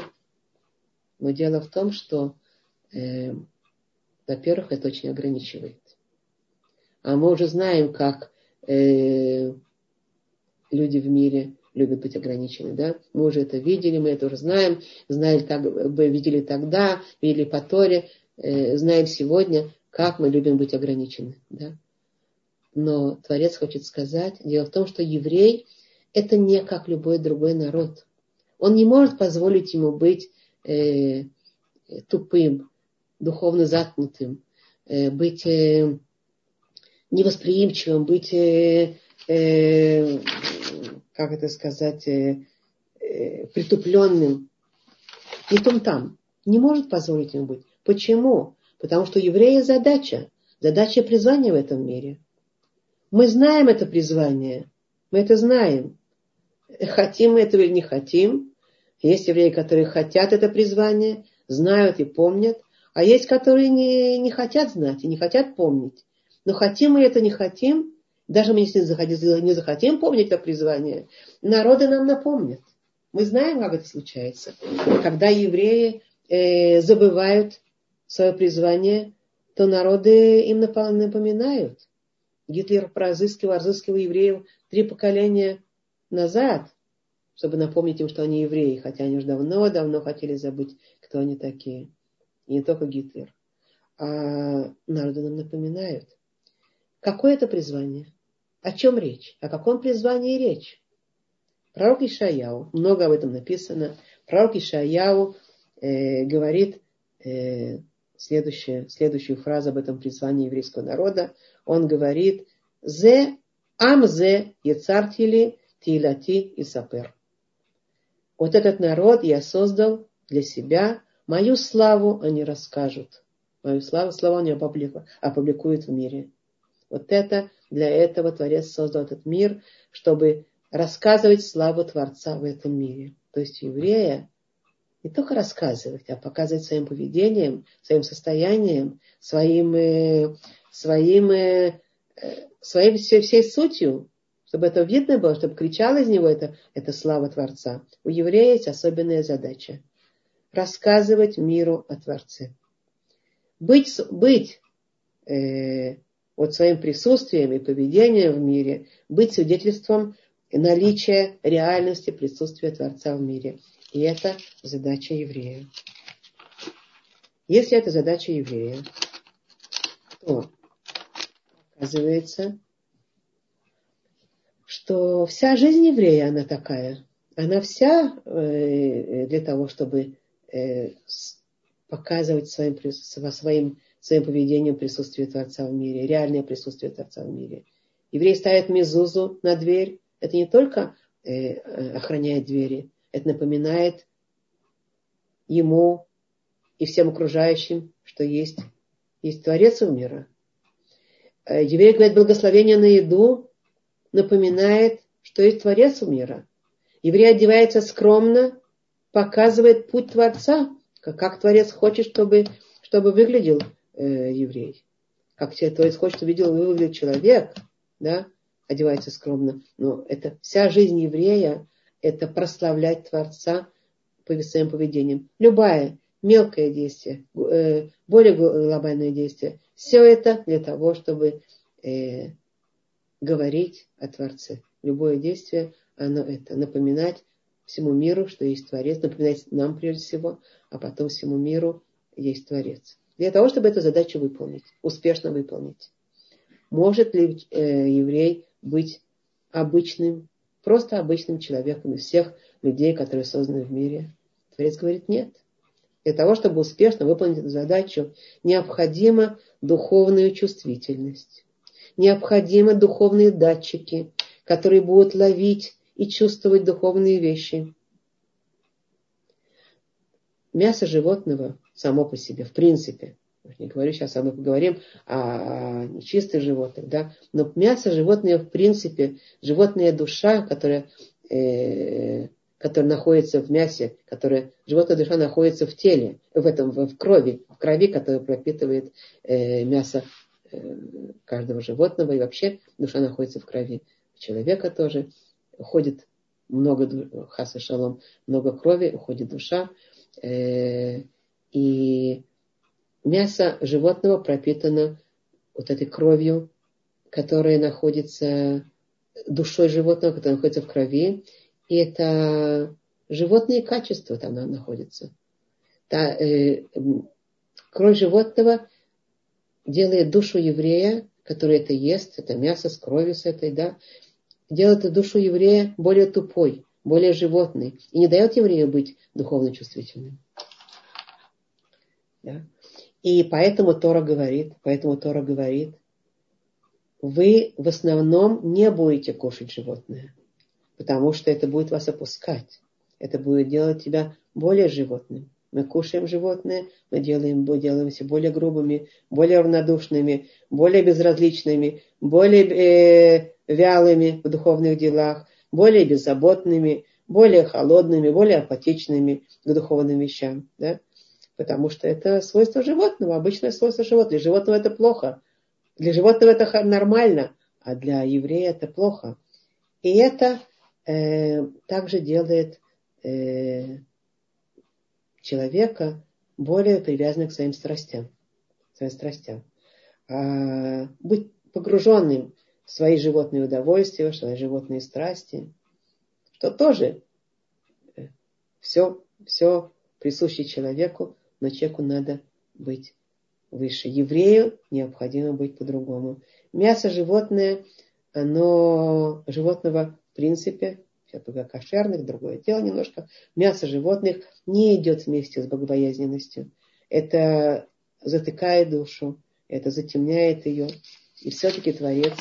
Но дело в том, что, э, во-первых, это очень ограничивает. А мы уже знаем, как э, люди в мире любят быть ограничены, да? Мы уже это видели, мы это уже знаем, знали так, видели тогда, видели по Торе, э, знаем сегодня, как мы любим быть ограничены. Да? Но Творец хочет сказать, дело в том, что еврей это не как любой другой народ. Он не может позволить ему быть э, тупым, духовно заткнутым, э, быть э, невосприимчивым, быть, э, э, как это сказать, э, э, притупленным. Не том там. Не может позволить ему быть. Почему? Потому что евреи задача, задача призвания в этом мире. Мы знаем это призвание, мы это знаем. Хотим мы этого или не хотим. Есть евреи, которые хотят это призвание, знают и помнят, а есть, которые не, не хотят знать и не хотят помнить. Но хотим мы это, не хотим, даже мы если не захотим помнить это призвание, народы нам напомнят. Мы знаем, как это случается. Когда евреи э, забывают свое призвание, то народы им напоминают. Гитлер разыскивал, разыскивал евреев три поколения назад, чтобы напомнить им, что они евреи, хотя они уже давно-давно хотели забыть, кто они такие. И не только Гитлер. А народы нам напоминают. Какое это призвание? О чем речь? О каком призвании речь? Пророк Ишаяу, много об этом написано. Пророк Ишаяу э, говорит, э, следующая, следующую фразу об этом призвании еврейского народа. Он говорит, «Зе амзе ецартили тилати и сапер». Вот этот народ я создал для себя, мою славу они расскажут. Мою славу, славу они опубликуют в мире. Вот это, для этого Творец создал этот мир, чтобы рассказывать славу Творца в этом мире. То есть еврея не только рассказывать, а показывать своим поведением, своим состоянием, своим, э, своим, э, своей всей, всей сутью, чтобы это видно было, чтобы кричала из него это, это слава Творца. У еврея есть особенная задача. Рассказывать миру о Творце. Быть, быть э, вот своим присутствием и поведением в мире, быть свидетельством наличия реальности присутствия Творца в мире. И это задача еврея. Если это задача еврея, то оказывается, что вся жизнь еврея, она такая. Она вся э, для того, чтобы э, показывать своим, своим, своим поведением присутствие Творца в мире, реальное присутствие Творца в мире. Еврей ставит мезузу на дверь. Это не только э, охраняет двери, это напоминает ему и всем окружающим, что есть, есть Творец у мира. Э, еврей говорит благословение на еду, напоминает, что есть Творец у мира. Еврей одевается скромно, показывает путь Творца, как, как Творец хочет, чтобы, чтобы выглядел э, еврей. Как тебе, то есть хочет увидел, выглядит человек, да, одевается скромно. Но это вся жизнь еврея, это прославлять Творца своим поведением. Любое мелкое действие, э, более глобальное действие. Все это для того, чтобы э, говорить о Творце. Любое действие, оно это напоминать всему миру, что есть Творец, напоминать нам прежде всего, а потом всему миру есть Творец. Для того, чтобы эту задачу выполнить, успешно выполнить. Может ли э, еврей быть обычным, просто обычным человеком из всех людей, которые созданы в мире? Творец говорит, нет. Для того, чтобы успешно выполнить эту задачу, необходима духовная чувствительность. Необходимы духовные датчики, которые будут ловить и чувствовать духовные вещи. Мясо животного само по себе, в принципе, не говорю сейчас, а мы поговорим о нечистых животных, да, но мясо животное, в принципе, животная душа, которая, э, которая находится в мясе, которая, животная душа находится в теле, в этом, в крови, в крови, которая пропитывает э, мясо э, каждого животного, и вообще душа находится в крови человека тоже. Уходит много, хаса шалом, много крови, уходит душа. Э, и мясо животного пропитано вот этой кровью, которая находится, душой животного, которая находится в крови. И это животные качества там находятся. Та, э, кровь животного делает душу еврея, который это ест, это мясо с кровью с этой, да, делает душу еврея более тупой, более животной и не дает еврею быть духовно чувствительным. Да? И поэтому Тора говорит, поэтому Тора говорит, вы в основном не будете кушать животное, потому что это будет вас опускать. Это будет делать тебя более животным. Мы кушаем животное, мы делаем, делаемся более грубыми, более равнодушными, более безразличными, более э, вялыми в духовных делах, более беззаботными, более холодными, более апатичными к духовным вещам. Да? Потому что это свойство животного, обычное свойство животного. Для животного это плохо. Для животного это нормально, а для еврея это плохо. И это э, также делает э, человека более привязанным к своим страстям. Своим страстям. А, быть погруженным свои животные удовольствия, свои животные страсти, что тоже все, э, все присуще человеку, но человеку надо быть выше. Еврею необходимо быть по-другому. Мясо животное, оно животного в принципе, сейчас только кошерных, другое дело немножко, мясо животных не идет вместе с богобоязненностью. Это затыкает душу, это затемняет ее. И все-таки Творец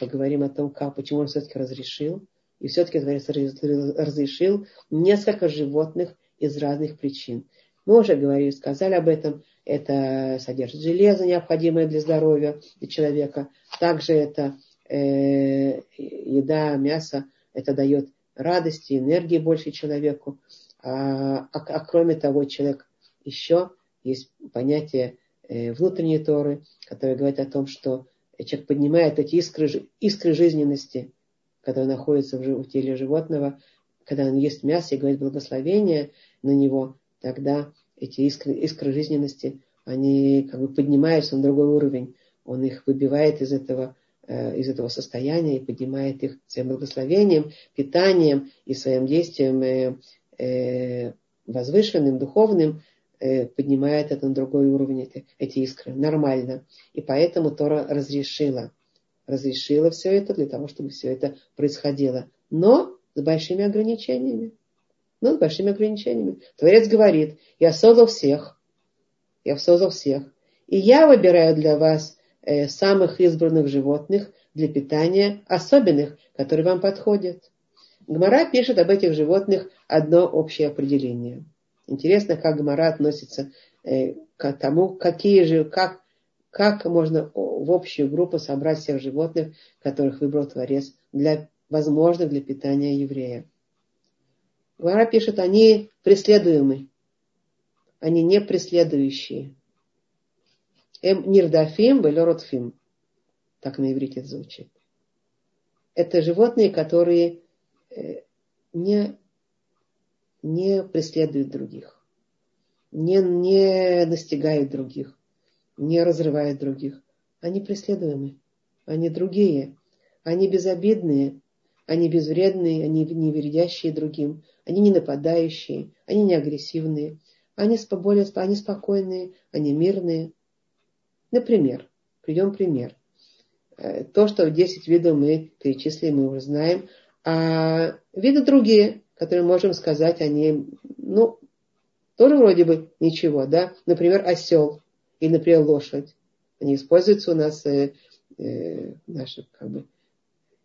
поговорим о том, как, почему он все-таки разрешил. И все-таки Творец разрешил несколько животных из разных причин. Мы уже говорили, сказали об этом. Это содержит железо, необходимое для здоровья человека. Также это э, еда, мясо. Это дает радости, энергии больше человеку. А, а, а кроме того, человек еще есть понятие э, внутренней Торы, которое говорит о том, что человек поднимает эти искры, искры жизненности, которые находятся в, в теле животного, когда он ест мясо и говорит благословение на него, тогда эти искры, искры жизненности, они как бы поднимаются на другой уровень. Он их выбивает из этого, э, из этого состояния и поднимает их своим благословением, питанием и своим действием э, э, возвышенным, духовным, поднимает это на другой уровень, эти, эти искры. Нормально. И поэтому Тора разрешила. Разрешила все это для того, чтобы все это происходило. Но с большими ограничениями. Но с большими ограничениями. Творец говорит, я создал всех. Я создал всех. И я выбираю для вас э, самых избранных животных для питания, особенных, которые вам подходят. Гмара пишет об этих животных одно общее определение – Интересно, как Гмара относится э, к тому, какие же, как, как можно в общую группу собрать всех животных, которых выбрал Творец, для, возможных для питания еврея. Гмара пишет, они преследуемы, они не преследующие. Эм нирдафим велоротфим. Так на иврите звучит. Это животные, которые э, не, не преследуют других, не, не достигают других, не разрывают других. Они преследуемые, они другие, они безобидные, они безвредные, они не вредящие другим, они не нападающие, они не агрессивные, они, более, они спокойные, они мирные. Например, приведем пример. Э, то, что 10 видов мы перечислили, мы уже знаем. А виды другие, которые можем сказать, они, ну, тоже вроде бы ничего, да? Например, осел или, например, лошадь. Они используются у нас э, э, наши, как бы,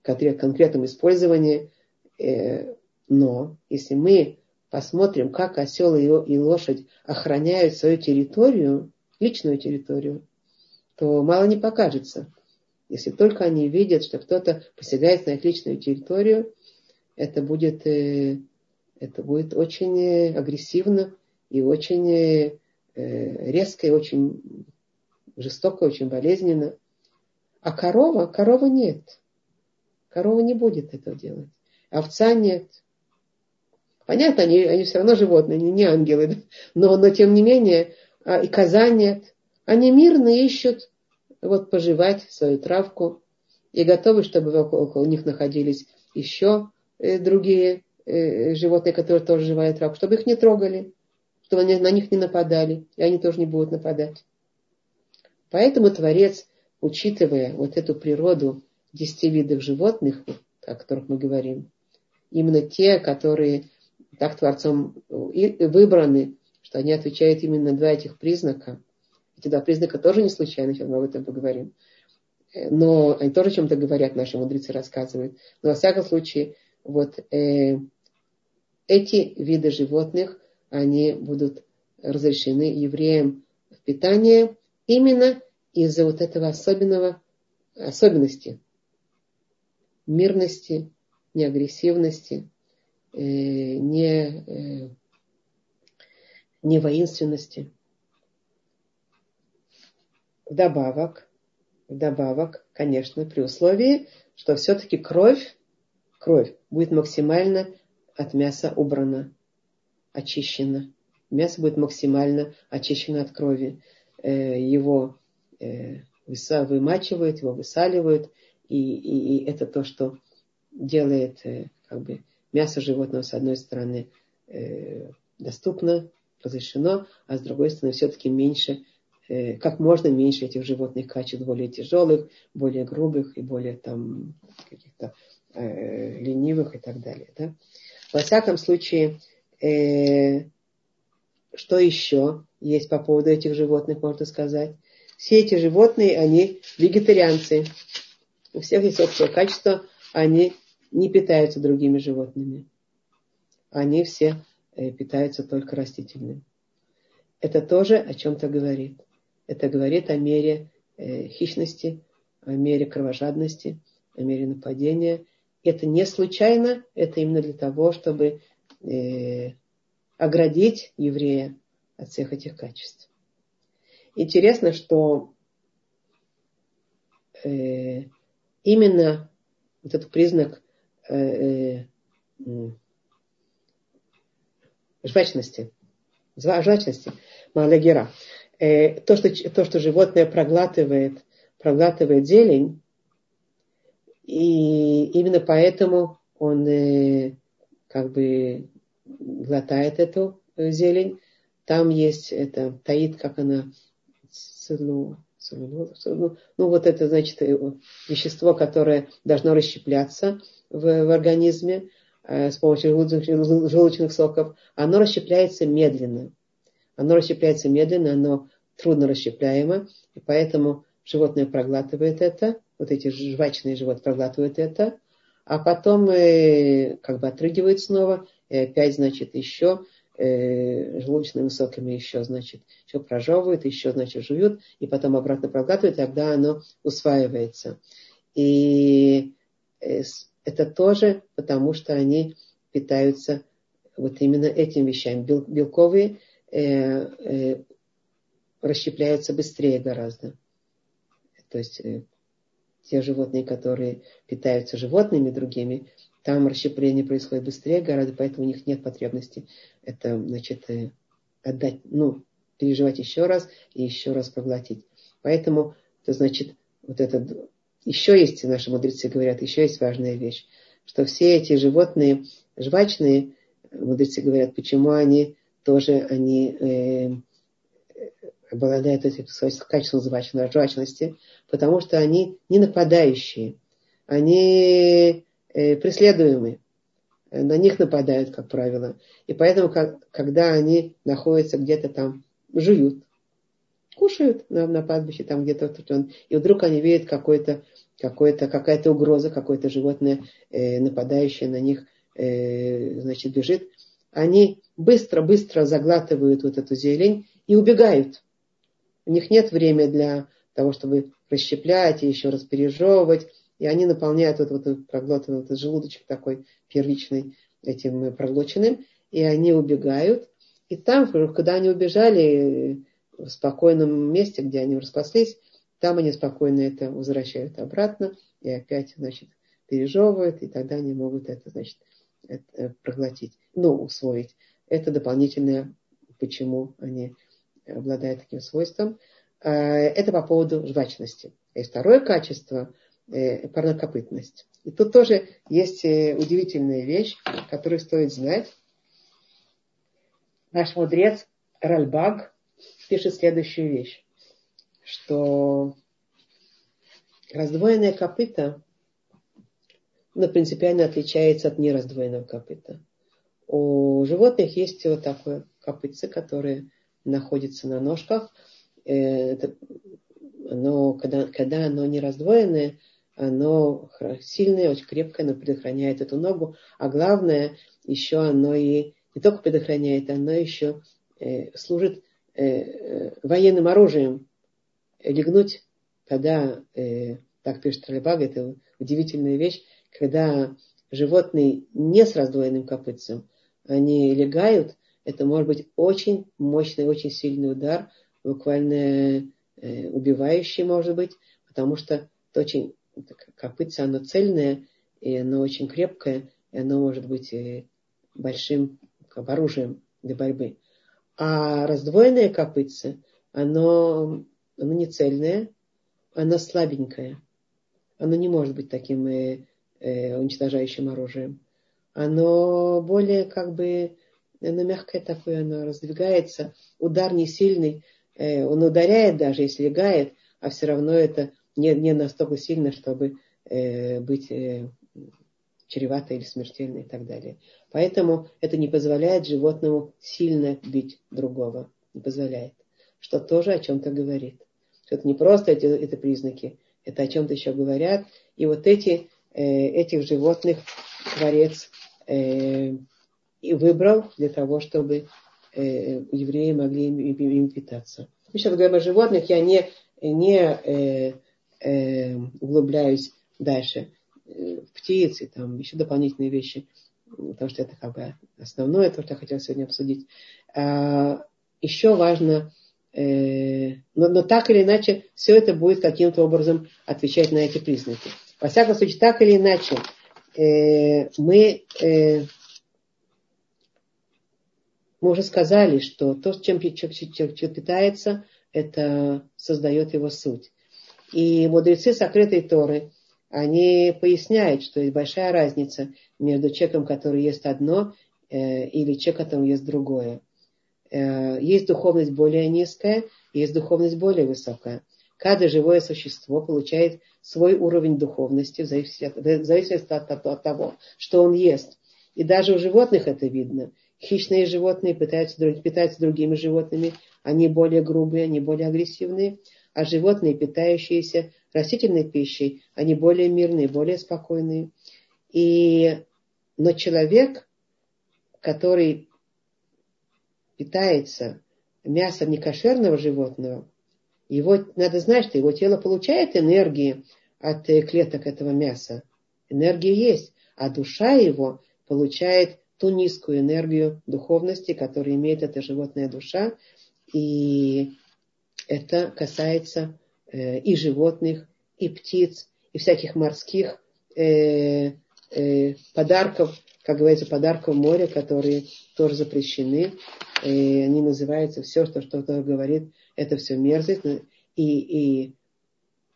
конкретном использовании. Э, но если мы посмотрим, как осел и лошадь охраняют свою территорию, личную территорию, то мало не покажется. Если только они видят, что кто-то посягает на их личную территорию, это будет, э, это будет очень э, агрессивно и очень резко, и очень жестоко, очень болезненно. А корова, корова нет. Корова не будет этого делать. Овца нет. Понятно, они, они все равно животные, они не ангелы. Но, но тем не менее, а, и коза нет. Они мирно ищут вот пожевать свою травку и готовы, чтобы около них находились еще э, другие э, животные, которые тоже жевают травку, чтобы их не трогали, чтобы они на них не нападали, и они тоже не будут нападать. Поэтому Творец, учитывая вот эту природу десяти видов животных, о которых мы говорим, именно те, которые так Творцом выбраны, что они отвечают именно на два этих признака. Эти два признака тоже не случайно, сейчас мы об этом поговорим. Но они тоже чем-то говорят, наши мудрецы рассказывают. Но во всяком случае, вот э, эти виды животных, они будут разрешены евреям в питание именно из-за вот этого особенного особенности мирности, не агрессивности, э, не, э, не воинственности. Вдобавок, вдобавок, конечно, при условии, что все-таки кровь, кровь будет максимально от мяса убрана, очищена. Мясо будет максимально очищено от крови. Э, его вымачивают, его высаливают, и, и, и это то, что делает э, как бы, мясо животного, с одной стороны, э, доступно, разрешено, а с другой стороны, все-таки меньше, э, как можно меньше этих животных качеств, более тяжелых, более грубых и более там каких-то ленивых и так далее. Да? Во всяком случае, э, что еще есть по поводу этих животных, можно сказать? Все эти животные, они вегетарианцы. У всех есть общее качество, они не питаются другими животными. Они все э, питаются только растительным. Это тоже о чем-то говорит. Это говорит о мере э, хищности, о мере кровожадности, о мере нападения. Это не случайно, это именно для того, чтобы э, оградить еврея от всех этих качеств. Интересно, что именно вот этот признак э, э, жвачности, жвачности, малегера, э, то, что, то, что животное проглатывает, проглатывает зелень, и именно поэтому он э, как бы глотает эту зелень. Там есть это таит, как она, целу, ну, вот это, значит, вещество, которое должно расщепляться в, в организме э, с помощью желудочных, желудочных соков, оно расщепляется медленно. Оно расщепляется медленно, оно трудно расщепляемо, и поэтому животное проглатывает это, вот эти жвачные животные проглатывают это, а потом э, как бы отрыгивает снова, и опять, значит, еще э, желудочными соками еще, значит, еще прожевывают, еще, значит, жуют, и потом обратно проглатывают, тогда оно усваивается. И э, это тоже потому, что они питаются вот именно этим вещами. Бел, белковые, э, э, расщепляются быстрее гораздо. То есть э, те животные, которые питаются животными другими, там расщепление происходит быстрее гораздо, поэтому у них нет потребности это, значит, э, отдать, ну, переживать еще раз и еще раз проглотить. Поэтому, это значит, вот это, еще есть, наши мудрецы говорят, еще есть важная вещь, что все эти животные, жвачные, мудрецы говорят, почему они тоже, они э, обладают этим качеством жвачности, потому что они не нападающие, они э, преследуемые на них нападают, как правило. И поэтому, как, когда они находятся где-то там, жуют, кушают на, на пастбище, там где-то, и вдруг они видят какой-то, какой-то, какая-то угроза, какое-то животное, э, нападающее на них, э, значит, бежит, они быстро-быстро заглатывают вот эту зелень и убегают. У них нет времени для того, чтобы расщеплять и еще раз пережевывать. И они наполняют вот, вот проглотывают этот желудочек такой первичный этим проглоченным, и они убегают. И там, когда они убежали в спокойном месте, где они распаслись, там они спокойно это возвращают обратно и опять, значит, пережевывают, и тогда они могут это, значит, это проглотить, ну, усвоить. Это дополнительное, почему они обладают таким свойством. А, это по поводу жвачности. И второе качество – э, парнокопытность. И тут тоже есть э, удивительная вещь, которую стоит знать. Наш мудрец Ральбаг пишет следующую вещь, что раздвоенное копыто ну, принципиально отличается от нераздвоенного копыта. У животных есть вот такое копытце, которое находится на ножках. Э, это, оно, когда, когда оно не раздвоенное, оно сильное, очень крепкое, оно предохраняет эту ногу, а главное, еще оно и не только предохраняет, оно еще э, служит э, э, военным оружием. Легнуть, когда, э, так пишет Ралибаг, это удивительная вещь, когда животные не с раздвоенным копытцем, они легают, это может быть очень мощный, очень сильный удар, буквально э, убивающий, может быть, потому что это очень копытце, оно цельное, и оно очень крепкое, и оно может быть большим как, оружием для борьбы. А раздвоенное копытце, оно, оно не цельное, оно слабенькое. Оно не может быть таким э, э, уничтожающим оружием. Оно более как бы, оно мягкое такое, оно раздвигается. Удар не сильный, э, он ударяет даже, если легает, а все равно это не, не настолько сильно, чтобы э, быть э, чревато или смертельно и так далее. Поэтому это не позволяет животному сильно бить другого. Не позволяет. Что тоже о чем-то говорит. Что это не просто эти, это признаки, это о чем-то еще говорят. И вот эти, э, этих животных Творец э, и выбрал для того, чтобы э, евреи могли им, питаться. Мы сейчас говорим о животных, я не, не э, э, углубляюсь дальше э, птицы, там еще дополнительные вещи, потому что это как бы основное, то, что я хотела сегодня обсудить. А, еще важно, э, но, но так или иначе, все это будет каким-то образом отвечать на эти признаки. Во всяком случае, так или иначе, э, мы, э, мы уже сказали, что то, чем человек питается, это создает его суть. И мудрецы сокрытой Торы, они поясняют, что есть большая разница между человеком, который ест одно, э, или человеком, который ест другое. Э, есть духовность более низкая, есть духовность более высокая. Каждое живое существо получает свой уровень духовности в зависимости от, в зависимости от, от, от того, что он ест. И даже у животных это видно. Хищные животные питаются, питаются другими животными, они более грубые, они более агрессивные а животные, питающиеся растительной пищей, они более мирные, более спокойные. И, но человек, который питается мясом некошерного животного, его, надо знать, что его тело получает энергии от э, клеток этого мяса. Энергия есть, а душа его получает ту низкую энергию духовности, которую имеет эта животная душа. И это касается э, и животных, и птиц, и всяких морских э, э, подарков, как говорится, подарков моря, которые тоже запрещены. И они называются все, что что-то говорит, это все мерзость. И, и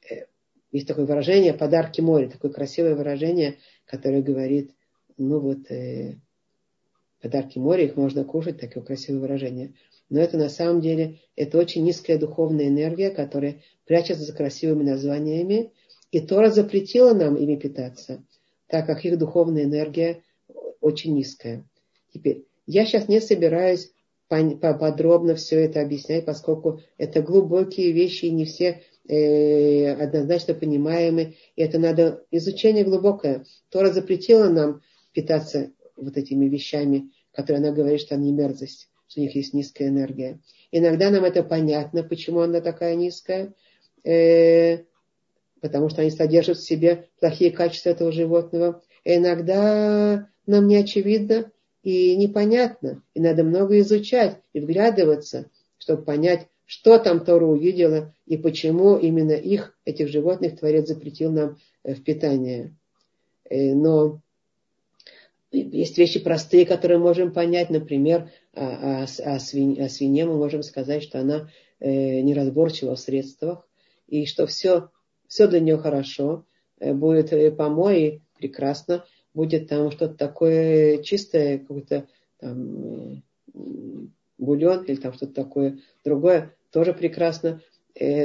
э, есть такое выражение подарки моря, такое красивое выражение, которое говорит, ну вот, э, подарки моря, их можно кушать, такое красивое выражение. Но это на самом деле, это очень низкая духовная энергия, которая прячется за красивыми названиями. И Тора запретила нам ими питаться, так как их духовная энергия очень низкая. Теперь, я сейчас не собираюсь подробно все это объяснять, поскольку это глубокие вещи, и не все э, однозначно понимаемы. И это надо изучение глубокое. Тора запретила нам питаться вот этими вещами, которые она говорит, что они мерзость, что у них есть низкая энергия. Иногда нам это понятно, почему она такая низкая, э, потому что они содержат в себе плохие качества этого животного. И иногда нам не очевидно и непонятно. И надо много изучать и вглядываться, чтобы понять, что там Тора увидела и почему именно их, этих животных, Творец запретил нам э, в питание. Э, но есть вещи простые, которые можем понять. Например, о, о, о, свинье, о свинье мы можем сказать, что она э, неразборчива в средствах, и что все, все для нее хорошо, э, будет э, помой, прекрасно, будет там что-то такое чистое, какой-то там э, бульон или там что-то такое другое, тоже прекрасно.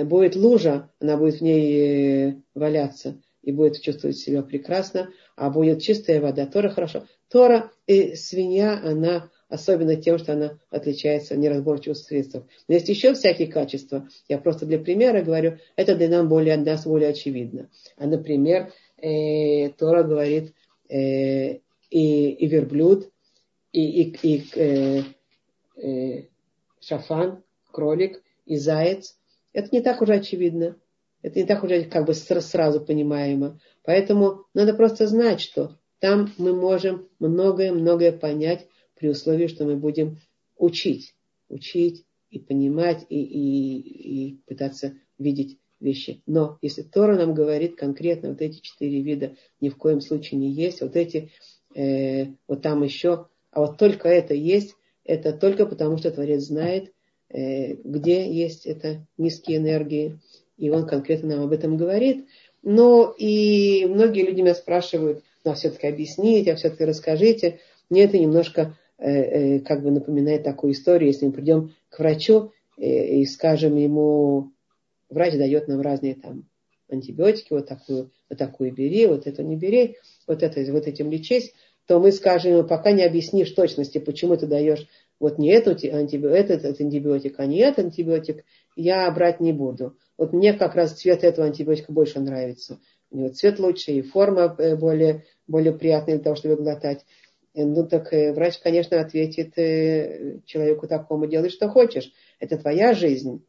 Будет лужа, она будет в ней валяться и будет чувствовать себя прекрасно, а будет чистая вода, тоже хорошо. Тора и свинья, она особенно тем, что она отличается неразборчивых средств. Но есть еще всякие качества. Я просто для примера говорю, это для нас более, для нас более очевидно. А, например, э, Тора говорит, э, и, и верблюд, и, и, и э, э, шафан, кролик, и заяц. Это не так уже очевидно. Это не так уже как бы сразу понимаемо. Поэтому надо просто знать, что там мы можем многое-многое понять при условии, что мы будем учить. Учить и понимать, и, и, и пытаться видеть вещи. Но если Тора нам говорит конкретно, вот эти четыре вида ни в коем случае не есть, вот эти, э, вот там еще, а вот только это есть, это только потому, что Творец знает, э, где есть это низкие энергии, и он конкретно нам об этом говорит. Но и многие люди меня спрашивают, ну а все-таки объясните, а все-таки расскажите. Мне это немножко э, э, как бы напоминает такую историю, если мы придем к врачу э, и скажем ему, врач дает нам разные там антибиотики, вот такую, вот такую бери, вот эту не бери, вот, это, вот этим лечись, то мы скажем ему, пока не объяснишь точности, почему ты даешь вот не эту, антибиотик, этот, этот антибиотик, а не этот антибиотик, я брать не буду. Вот мне как раз цвет этого антибиотика больше нравится. У него цвет лучше и форма более более приятный для того, чтобы глотать. Э, ну так э, врач, конечно, ответит э, человеку такому, делай что хочешь. Это твоя жизнь.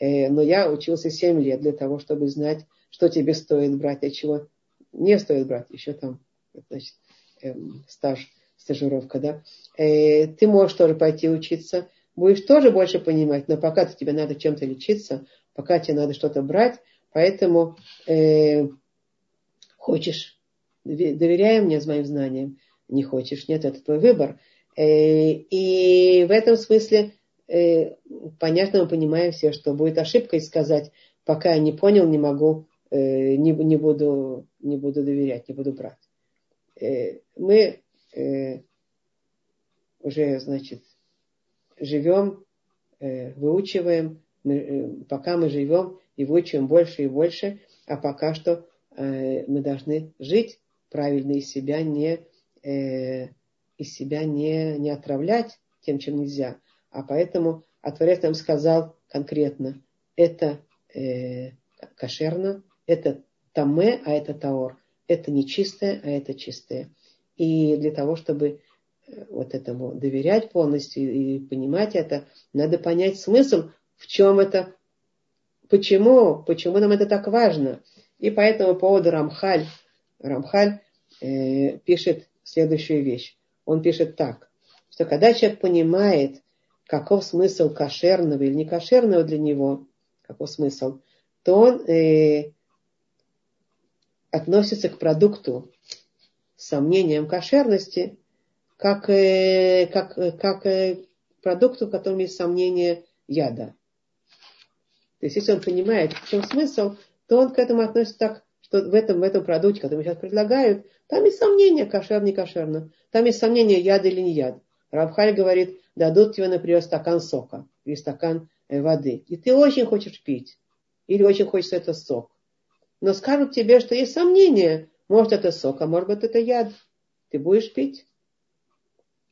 Но я учился 7 лет для того, чтобы знать, что тебе стоит брать, а чего не стоит брать. Еще там, значит, эм, стаж, стажировка, да. Ты можешь тоже пойти учиться, будешь тоже больше понимать, но пока тебе надо чем-то лечиться, пока тебе надо что-то брать, поэтому э, хочешь доверяй мне с моим знаниям. Не хочешь, нет, это твой выбор. Э, и в этом смысле э, понятно, мы понимаем все, что будет ошибкой сказать, пока я не понял, не могу, э, не, не, буду, не буду доверять, не буду брать. Мы уже, значит, живем, выучиваем, мы, пока мы живем и выучиваем больше и больше, а пока что мы должны жить правильно из себя не, э, из себя не, не отравлять тем, чем нельзя. А поэтому а Творец нам сказал конкретно, это э, кошерно, это таме, а это таор. Это нечистое, а это чистое. И для того, чтобы э, вот этому доверять полностью и понимать это, надо понять смысл, в чем это, почему, почему нам это так важно. И по этому поводу Рамхаль, Рамхаль э, пишет следующую вещь. Он пишет так, что когда человек понимает, каков смысл кошерного или некошерного для него, какой смысл, то он э, относится к продукту сомнением кошерности, как, э, как, э, как э, продукту, в котором есть сомнение яда. То есть, если он понимает, в чем смысл, то он к этому относится так, что в этом, в этом продукте, который сейчас предлагают, там есть сомнения, кошер, не кошерно. Там есть сомнения, яд или не яд. Равхаль говорит, дадут тебе, например, стакан сока или стакан воды. И ты очень хочешь пить. Или очень хочется это сок. Но скажут тебе, что есть сомнения. Может это сок, а может быть это яд. Ты будешь пить?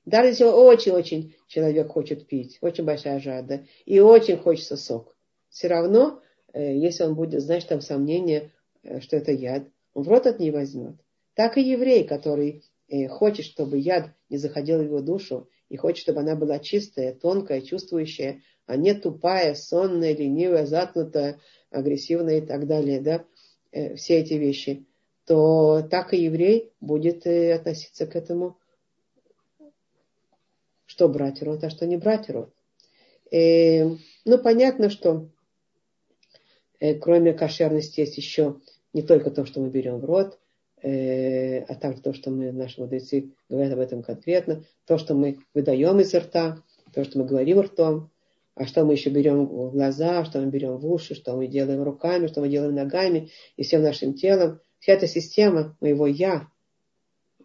Даже если очень-очень человек хочет пить, очень большая жажда, и очень хочется сок, все равно, э, если он будет знать, что там сомнения, э, что это яд, он в рот от не возьмет. Так и еврей, который э, хочет, чтобы яд не заходил в его душу, и хочет, чтобы она была чистая, тонкая, чувствующая, а не тупая, сонная, ленивая, заткнутая, агрессивная и так далее, да, все эти вещи, то так и еврей будет относиться к этому что брать рот, а что не брать рот. И, э, ну, понятно, что э, кроме кошерности есть еще не только то, что мы берем в рот, э, а также то, что мы, наши мудрецы говорят об этом конкретно, то, что мы выдаем из рта, то, что мы говорим ртом, а что мы еще берем в глаза, что мы берем в уши, что мы делаем руками, что мы делаем ногами и всем нашим телом. Вся эта система моего «я»,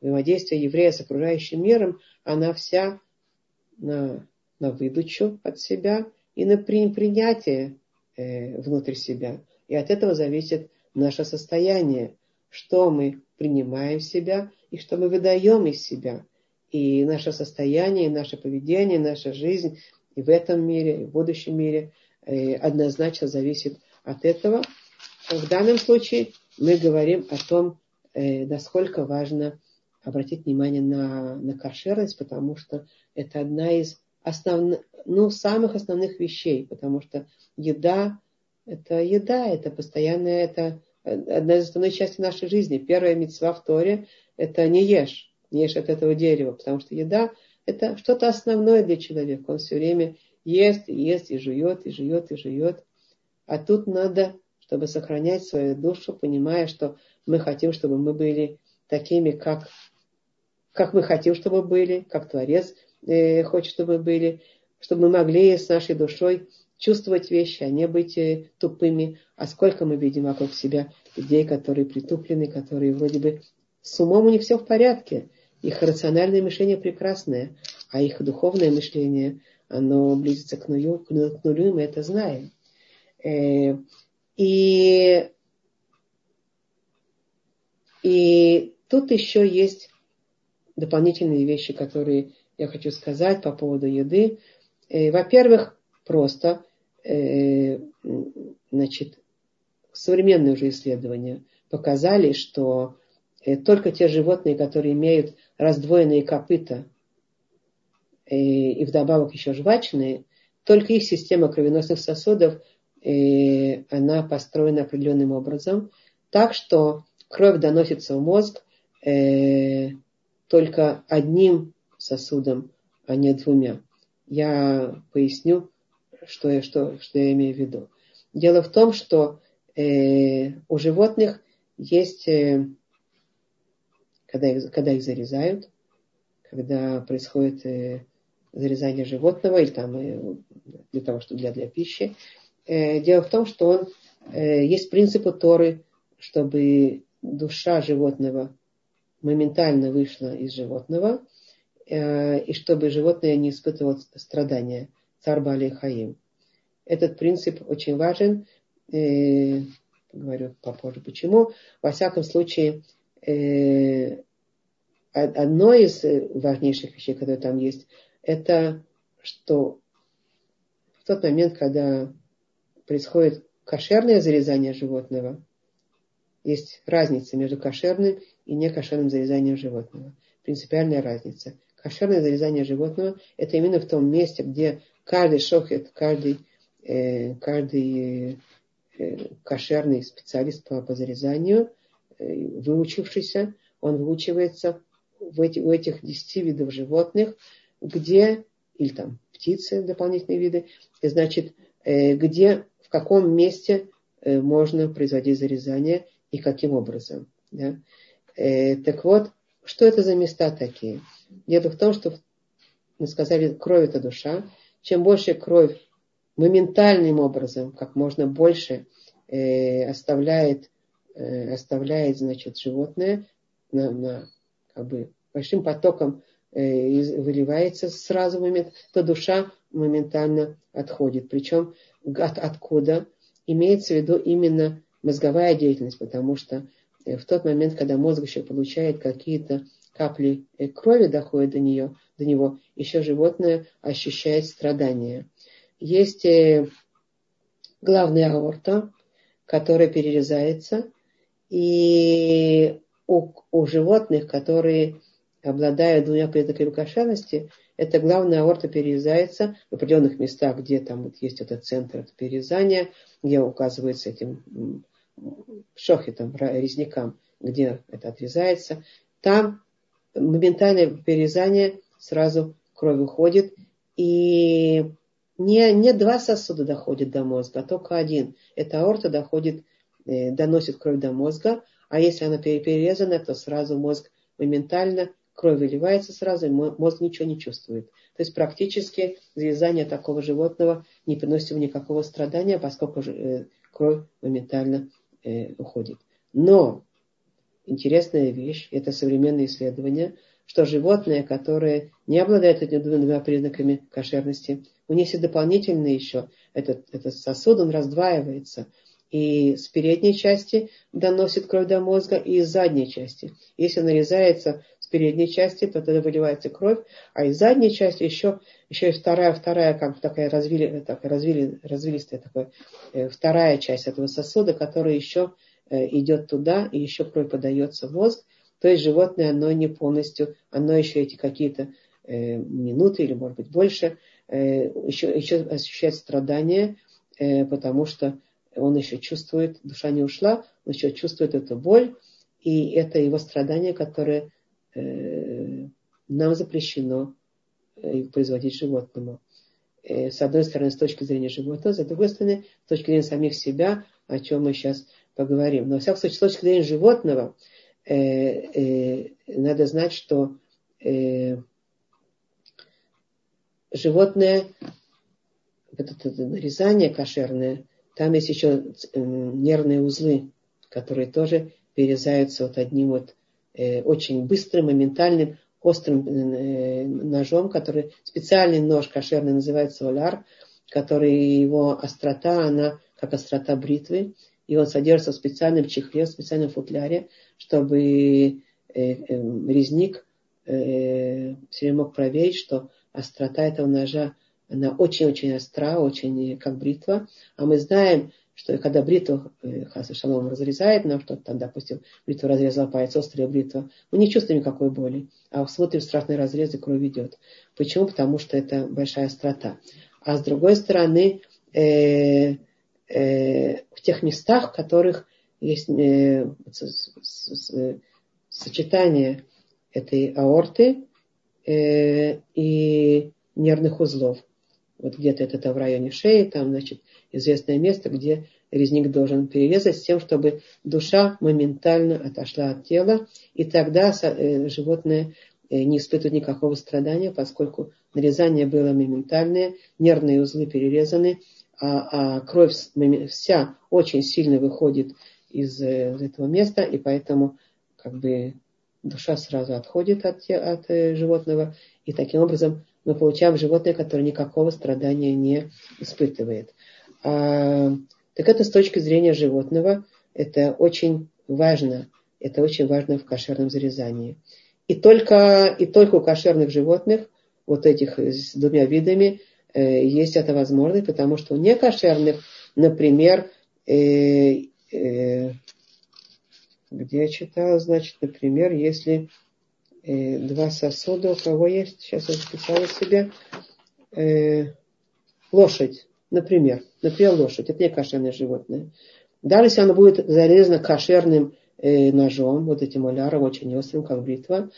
взаимодействия еврея с окружающим миром, она вся на, на выдачу от себя и на при, принятие э, внутрь себя. И от этого зависит наше состояние, что мы принимаем в себя и что мы выдаем из себя. И наше состояние, и наше поведение, наша жизнь и в этом мире, и в будущем мире э, однозначно зависит от этого. В данном случае мы говорим о том, э, насколько важно обратить внимание на, на кошерность, потому что это одна из основных, ну, самых основных вещей, потому что еда, это еда, это постоянная, это одна из основных частей нашей жизни. Первая мецва в Торе – это не ешь, не ешь от этого дерева, потому что еда – это что-то основное для человека. Он все время ест, и ест, и жует, и жует, и жует. А тут надо, чтобы сохранять свою душу, понимая, что мы хотим, чтобы мы были такими, как как мы хотим, чтобы были, как Творец э, хочет, чтобы были, чтобы мы могли с нашей душой чувствовать вещи, а не быть э, тупыми. А сколько мы видим вокруг себя людей, которые притуплены, которые вроде бы с умом у них все в порядке. Их рациональное мышление прекрасное, а их духовное мышление, оно близится к нулю, к нулю, и мы это знаем. Э, и, и тут еще есть дополнительные вещи, которые я хочу сказать по поводу еды. Э, во-первых, просто э, значит, современные уже исследования показали, что э, только те животные, которые имеют раздвоенные копыта и вдобавок еще жвачные, только их система кровеносных сосудов, она построена определенным образом, так что кровь доносится в мозг только одним сосудом, а не двумя. Я поясню, что я, что, что я имею в виду. Дело в том, что э, у животных есть, э, когда, их, когда их зарезают, когда происходит э, зарезание животного или там э, для того, что для, для пищи, э, дело в том, что он, э, есть принципы Торы, чтобы душа животного моментально вышла из животного, э, и чтобы животное не испытывало страдания. Царбали Хаим. Этот принцип очень важен. Э, говорю попозже почему. Во всяком случае, э, одно из важнейших вещей, которые там есть, это что в тот момент, когда происходит кошерное зарезание животного, есть разница между кошерным и некошерным зарезанием животного. Принципиальная разница. Кошерное зарезание животного – это именно в том месте, где каждый шохет, каждый, э, каждый э, кошерный специалист по, по зарезанию, э, выучившийся, он выучивается в эти, у этих десяти видов животных, где, или там птицы, дополнительные виды, значит, э, где в каком месте э, можно производить зарезание и каким образом. Да? Э, так вот, что это за места такие? Дело в том, что мы сказали, кровь это душа. Чем больше кровь моментальным образом, как можно больше э, оставляет, оставляет значит, животное на, на, как бы, большим потоком выливается сразу момент, то душа моментально отходит. Причем от, откуда? Имеется в виду именно мозговая деятельность, потому что э, в тот момент, когда мозг еще получает какие-то капли э, крови доходят до, нее, до него, еще животное ощущает страдания. Есть э, главная аорта, которая перерезается, и у, у животных, которые обладают двумя признаками кошерности, эта главная аорта перерезается в определенных местах, где там вот есть этот центр перерезания, где указывается этим шохитом, резнякам, где это отрезается. Там моментальное перерезание, сразу кровь уходит, и не, не два сосуда доходят до мозга, а только один. Это аорта доходит, э, доносит кровь до мозга, а если она перерезана, то сразу мозг моментально, кровь выливается сразу, и мозг ничего не чувствует. То есть практически зарезание такого животного не приносит ему никакого страдания, поскольку э, кровь моментально э, уходит. Но интересная вещь, это современные исследования, что животные, которые не обладают этими двумя признаками кошерности, у них есть дополнительный еще этот, этот сосуд, он раздваивается. И с передней части доносит кровь до мозга, и из задней части. Если нарезается с передней части, то тогда выливается кровь, а из задней части еще, еще и вторая, вторая, как такая развили, так, развили, развилистая такая, э, вторая часть этого сосуда, которая еще Э, идет туда, и еще кровь подается в мозг. То есть животное, оно не полностью, оно еще эти какие-то э, минуты или, может быть, больше, э, еще, еще ощущает страдания, потому что он еще чувствует, душа не ушла, он еще чувствует эту боль, и это его страдание, которое нам запрещено э, производить животному. Э, с одной стороны, с точки зрения животного, с другой стороны, с точки зрения самих себя, о чем мы сейчас поговорим. Но, во всяком случае, с точки зрения животного, э, э, надо знать, что э, животное, вот это нарезание кошерное, там есть еще э, нервные узлы, которые тоже перерезаются вот одним вот э, очень быстрым, моментальным, острым э, ножом, который специальный нож кошерный называется оляр, который его острота, она как острота бритвы, и он содержится в специальном чехле, в специальном футляре, чтобы э, э, резник э, все мог проверить, что острота этого ножа, она очень-очень остра, очень как бритва. А мы знаем, что когда бритву э, Хаса Шалом разрезает нам что-то там, допустим, бритва разрезала палец, острая бритва, мы не чувствуем никакой боли. А смотрим страшный разрез, и кровь идет. Почему? Потому что это большая острота. А с другой стороны, э, э, в тех местах, в которых есть э, сочетание этой аорты э, и нервных узлов. Вот где-то это в районе шеи, там, значит, известное место, где резник должен перерезать с тем, чтобы душа моментально отошла от тела, и тогда э, животное э, не испытывает никакого страдания, поскольку нарезание было моментальное, нервные узлы перерезаны, а, а кровь вся очень сильно выходит из, э, из этого места, и поэтому как бы душа сразу отходит от, от э, животного, и таким образом мы получаем животное, которое никакого страдания не испытывает. А, так это с точки зрения животного, это очень важно, это очень важно в кошерном зарезании. И только, и только у кошерных животных, вот этих с двумя видами, Э, есть эта возможность, потому что у некошерных, например, э, э, где я читала, значит, например, если э, два сосуда. У кого есть, сейчас я записала себе, э, лошадь, например, например, лошадь, это не кошерное животное. Даже если оно будет зарезано кошерным э, ножом, вот этим оляром, очень острым, как бритва,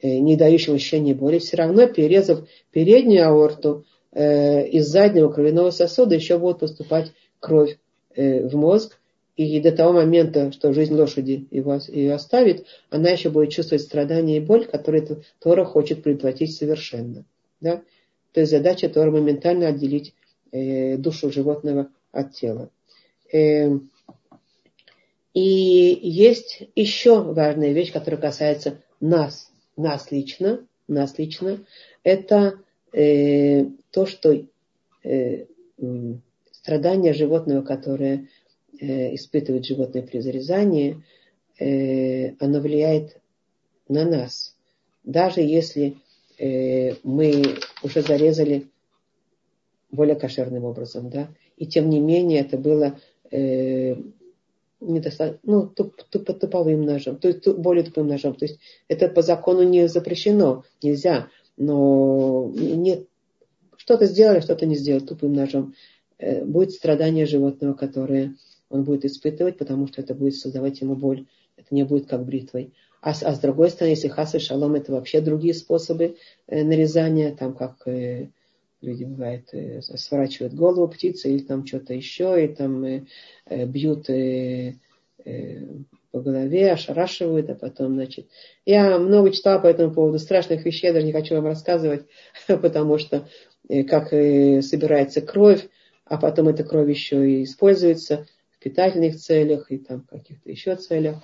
э, не дающим ощущения боли, все равно, перерезав переднюю аорту, Э, из заднего кровяного сосуда еще будут поступать кровь в мозг, и до того момента, что жизнь лошади его, ее оставит, она еще будет чувствовать страдания и боль, которые Тора хочет предотвратить совершенно. Да? То есть задача Тора моментально отделить э, душу животного от тела. Э, и есть еще важная вещь, которая касается нас, нас лично, нас лично. Это э, то, что э, страдания животного, которое испытывает животное при зарезании, э, оно влияет на нас. Даже если э, мы уже зарезали более кошерным образом, да, и тем не менее это было э, недостаточно, ну, туп, туп, туповым ножом, то есть туп, более тупым ножом. То есть это по закону не запрещено, нельзя, но нет, что-то сделали, что-то не сделали тупым ножом. Э, будет страдание животного, которое он будет испытывать, потому что это будет создавать ему боль. Это не будет как бритвой. А, а с другой стороны, если хас и шалом, это вообще другие способы э, нарезания, там как э, люди бывает э, сворачивают голову птицы или там что-то еще, и там э, э, бьют э, э, по голове, ошарашивают, а потом, значит... Я много читала по этому поводу страшных вещей, даже не хочу вам рассказывать, потому что э, как э, собирается кровь, а потом эта кровь еще и используется питательных целях и там каких-то еще целях,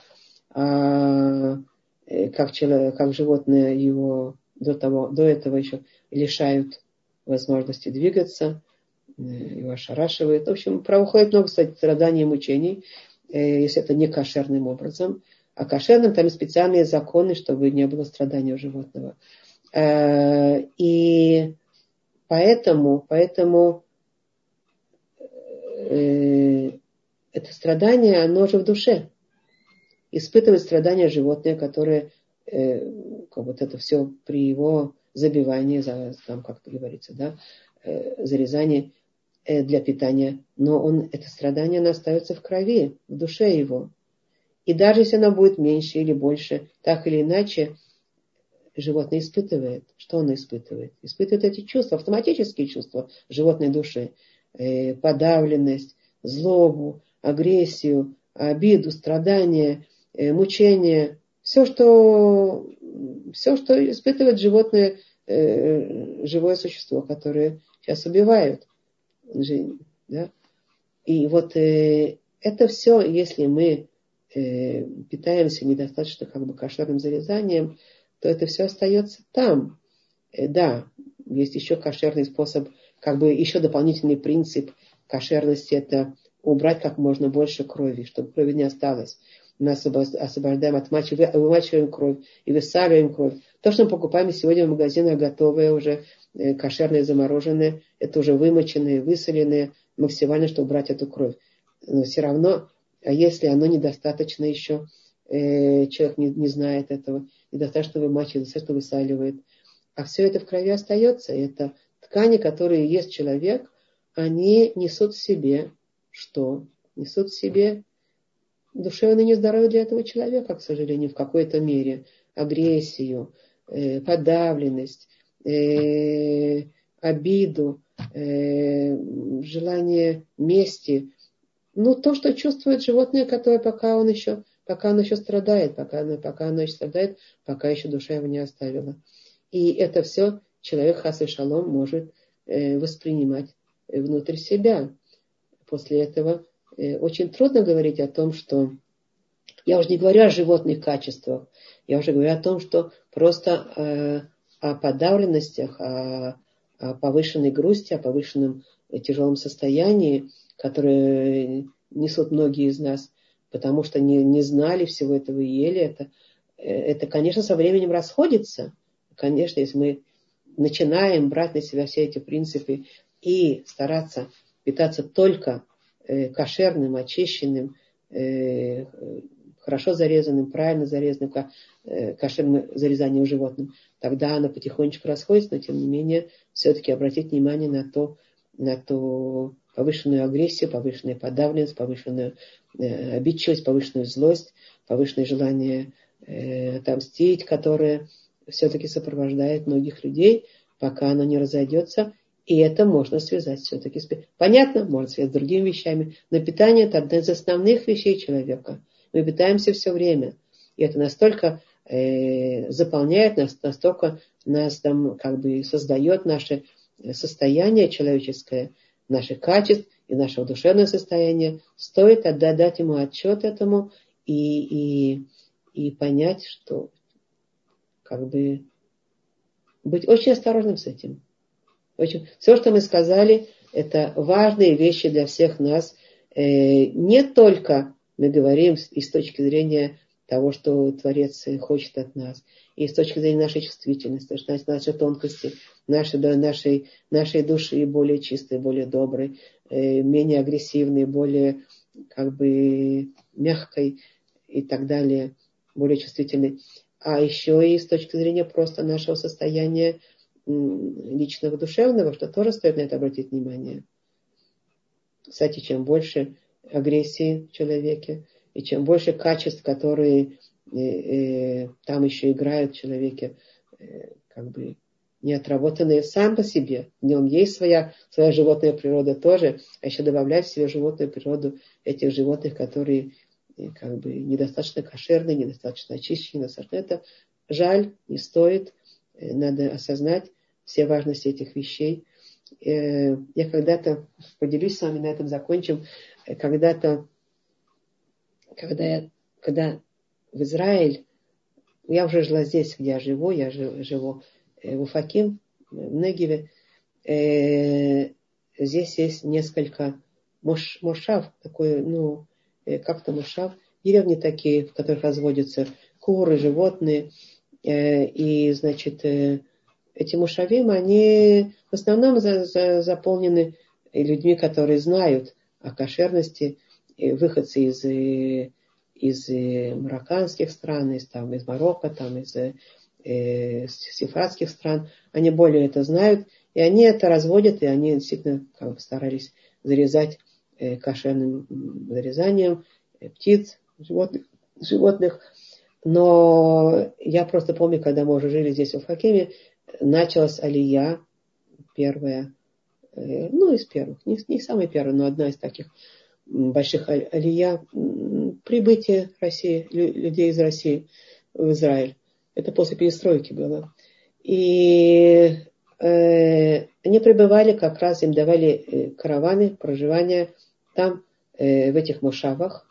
а, э, как, человек, как животное его до, того, до этого еще лишают возможности двигаться, э, его ошарашивает. В общем, проходит много, кстати, страданий и мучений, э, если это не кошерным образом. А кошерным там специальные законы, чтобы не было страдания у животного. И поэтому, поэтому это страдание, оно же в душе. Испытывает страдания животное, которое, э, как вот это все при его забивании, за, там как говорится, да, э, зарезании э, для питания. Но он, это страдание, оно остается в крови, в душе его. И даже если оно будет меньше или больше, так или иначе, животное испытывает. Что оно испытывает? Испытывает эти чувства, автоматические чувства животной души. Э, подавленность, злобу, агрессию, обиду, страдания, э, мучения, все, что, все, что испытывает животное, э, живое существо, которое сейчас убивают. Да? И вот э, это все, если мы питаемся недостаточно как бы кошерным зарезанием, то это все остается там. Да, есть еще кошерный способ, как бы еще дополнительный принцип кошерности, это убрать как можно больше крови, чтобы крови не осталось. Мы освобождаем от вымачиваем кровь и высаливаем кровь. То, что мы покупаем сегодня в магазинах, готовые уже, э, кошерные, замороженные, это уже вымоченные, высоленные, максимально, чтобы убрать эту кровь. Но все равно, а если оно недостаточно еще, э, человек не, не знает этого, недостаточно вымачивает, недостаточно высаливает, а все это в крови остается. Это ткани, которые ест человек, они несут в себе что несут в себе душевное нездоровье для этого человека, к сожалению, в какой-то мере. Агрессию, э, подавленность, э, обиду, э, желание мести. Ну, то, что чувствует животное, которое пока он еще, пока оно еще страдает, пока оно, пока оно еще страдает, пока еще душа его не оставила. И это все человек хас шалом может э, воспринимать внутрь себя после этого э, очень трудно говорить о том, что я уже не говорю о животных качествах, я уже говорю о том, что просто э, о подавленностях, о, о повышенной грусти, о повышенном э, тяжелом состоянии, которое несут многие из нас, потому что не, не знали всего этого и ели это. Это, конечно, со временем расходится. Конечно, если мы начинаем брать на себя все эти принципы и стараться питаться только э, кошерным, очищенным, э, хорошо зарезанным, правильно зарезанным, э, кошерным зарезанием животным, тогда оно потихонечку расходится, но тем не менее все-таки обратить внимание на то, на ту повышенную агрессию, повышенную подавленность, повышенную обидчивость, повышенную злость, повышенное желание отомстить, которое все-таки сопровождает многих людей, пока оно не разойдется И это можно связать все-таки с... Понятно, можно связать с другими вещами, но питание это одна из основных вещей человека. Мы питаемся все время. И это настолько э, заполняет нас, настолько нас там как бы создает наше состояние человеческое, наши качества и наше душевное состояние. Стоит отдать ему отчет этому и, и, и понять, что как бы быть очень осторожным с этим. Очень... Все, что мы сказали, это важные вещи для всех нас. Э, не только мы говорим и с точки зрения того, что Творец хочет от нас, и с точки зрения нашей чувствительности, нашей тонкости, нашей, нашей, нашей души более чистой, более доброй, э, менее агрессивной, более как бы мягкой и так далее, более чувствительной. А еще и с точки зрения просто нашего состояния личного, душевного, что тоже стоит на это обратить внимание. Кстати, чем больше агрессии в человеке, и чем больше качеств, которые э, э, там еще играют в человеке, э, как бы не отработанные сам по себе. В нем есть своя, своя животная природа тоже, а еще добавлять в себе животную природу этих животных, которые э, как бы недостаточно кошерные, недостаточно очищены, недостаточно. Это жаль, не стоит. Э, надо осознать все важности этих вещей. Э, я когда-то, поделюсь с вами, на этом закончим, э, когда-то, когда я, когда в Израиль, я уже жила здесь, где я живу, я живу в Уфаким, в Негеве, здесь есть несколько мош, такой, ну, как-то мошав, деревни такие, в которых разводятся куры, животные, и, значит, эти мушавим, они в основном за, за, заполнены людьми, которые знают о кошерности, выходцы из, из марокканских стран, из, там, из Марокко, там, из э, сефрадских стран. Они более это знают, и они это разводят, и они действительно как бы старались зарезать э, кошерным зарезанием э, птиц, животных, животных. Но я просто помню, когда мы уже жили здесь, в Хакиме, началась алия, первая, э, ну, из первых, не, не самая первая, но одна из таких больших алия, прибытие России, людей из России в Израиль. Это после перестройки было. И э, они пребывали, как раз им давали э, караваны, проживание там, э, в этих мушавах,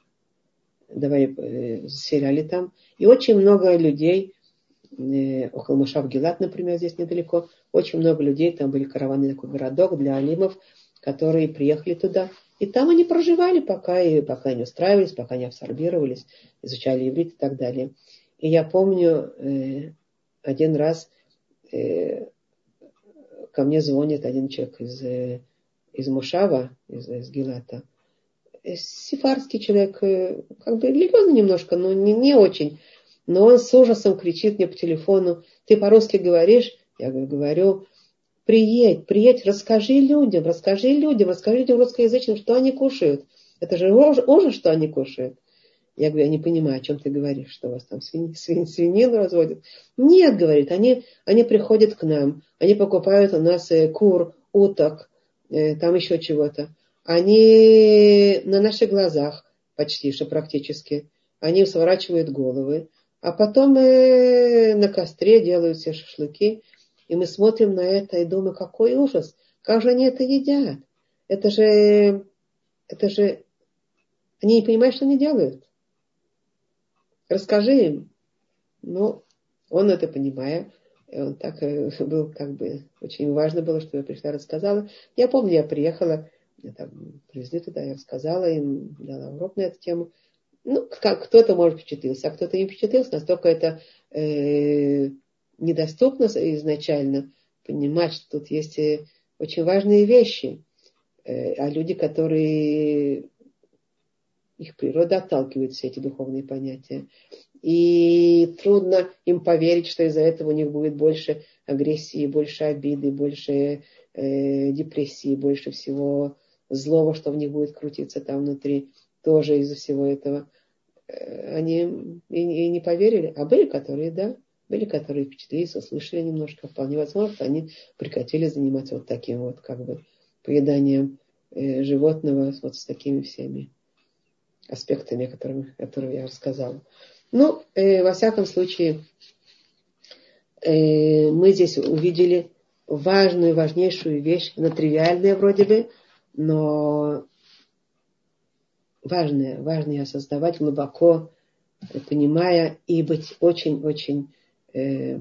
давали, э, заселяли там. И очень много людей Э, около Мушав Гилат, например, здесь недалеко, очень много людей, там были караваны, такой городок для алимов, которые приехали туда. И там они проживали, пока, и, пока не устраивались, пока не абсорбировались, изучали иврит и так далее. И я помню, э, один раз э, ко мне звонит один человек из, э, из Мушава, из, из Гилата. Э, сифарский человек, э, как бы религиозный немножко, но не, не очень. Но он с ужасом кричит мне по телефону, ты по-русски говоришь? Я говорю, приедь, приедь, расскажи людям, расскажи людям, расскажи людям русскоязычным, что они кушают. Это же ужас, что они кушают. Я говорю, я не понимаю, о чем ты говоришь, что у вас там свин, свин, свинину разводят. Нет, говорит, они, они приходят к нам, они покупают у нас э, кур, уток, э, там еще чего-то. Они на наших глазах почти что практически, они сворачивают головы, а потом э, на костре делают все шашлыки, и мы смотрим на это и думаем, какой ужас, как же они это едят? Это же, это же, они не понимают, что они делают. Расскажи им. Ну, он это понимая, он так э, был, как бы, очень важно было, что я пришла, рассказала. Я помню, я приехала, меня там привезли туда, я рассказала им, дала урок на эту тему ну, кто-то, может, впечатлился, а кто-то не впечатлился, настолько это э, недоступно изначально понимать, что тут есть э, очень важные вещи, э, а люди, которые их природа отталкивает все эти духовные понятия. И трудно им поверить, что из-за этого у них будет больше агрессии, больше обиды, больше э, депрессии, больше всего злого, что в них будет крутиться там внутри тоже из-за всего этого. Э, они и, и не поверили. А были, которые, да, Были, которые впечатлились, услышали немножко. Вполне возможно, что они прекратили заниматься вот таким вот как бы поеданием э, животного вот с такими всеми аспектами, которыми, которые я рассказала. Ну, э, во всяком случае, э, мы здесь увидели важную, важнейшую вещь, она тривиальная вроде бы, но важное, важное осознавать глубоко, понимая и быть очень-очень, э,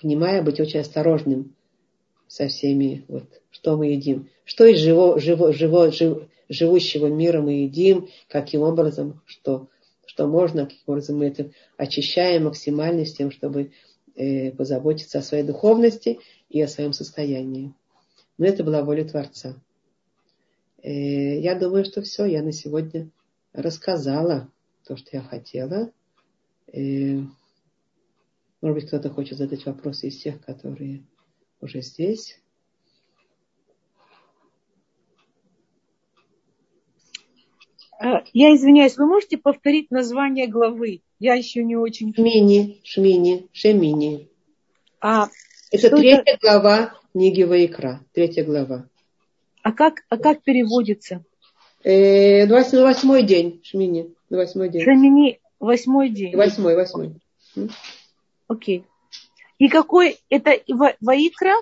понимая, быть очень осторожным со всеми, вот, что мы едим. Что из живо, живо, живо, жив, живущего мира мы едим, каким образом, что, что можно, каким образом мы это очищаем максимально с тем, чтобы э, позаботиться о своей духовности и о своем состоянии. Но это была воля Творца. Э, я думаю, что все, я на сегодня рассказала то, что я хотела. Э, может быть, кто-то хочет задать вопросы из тех, которые уже здесь. А, я извиняюсь, вы можете повторить название главы? Я еще не очень... Шмини, Шмини, Шемини. А это третья это... глава книги Ваикра. Третья глава. А как, а как переводится? Э, на восьмой день Шмини. Восьмой день. Шемини, восьмой день. Восьмой, восьмой. Окей. И какой это Ваикра?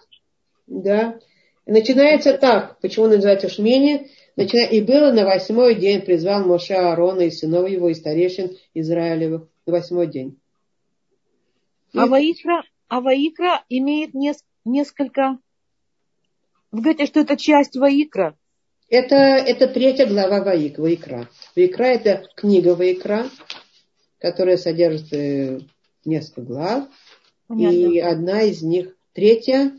Да. Начинается так. Почему называется Шмини? Начиная, и было на восьмой день призвал Моше Аарона и сынов его, и старейшин Израилевых. На восьмой день. А Ваикра, а Ваикра имеет несколько... Вы говорите, что это часть Ваикра? Это, это третья глава Ваик, Ваикра. Ваикра это книга Ваикра, которая содержит э, несколько глав. Понятно. И одна из них, третья,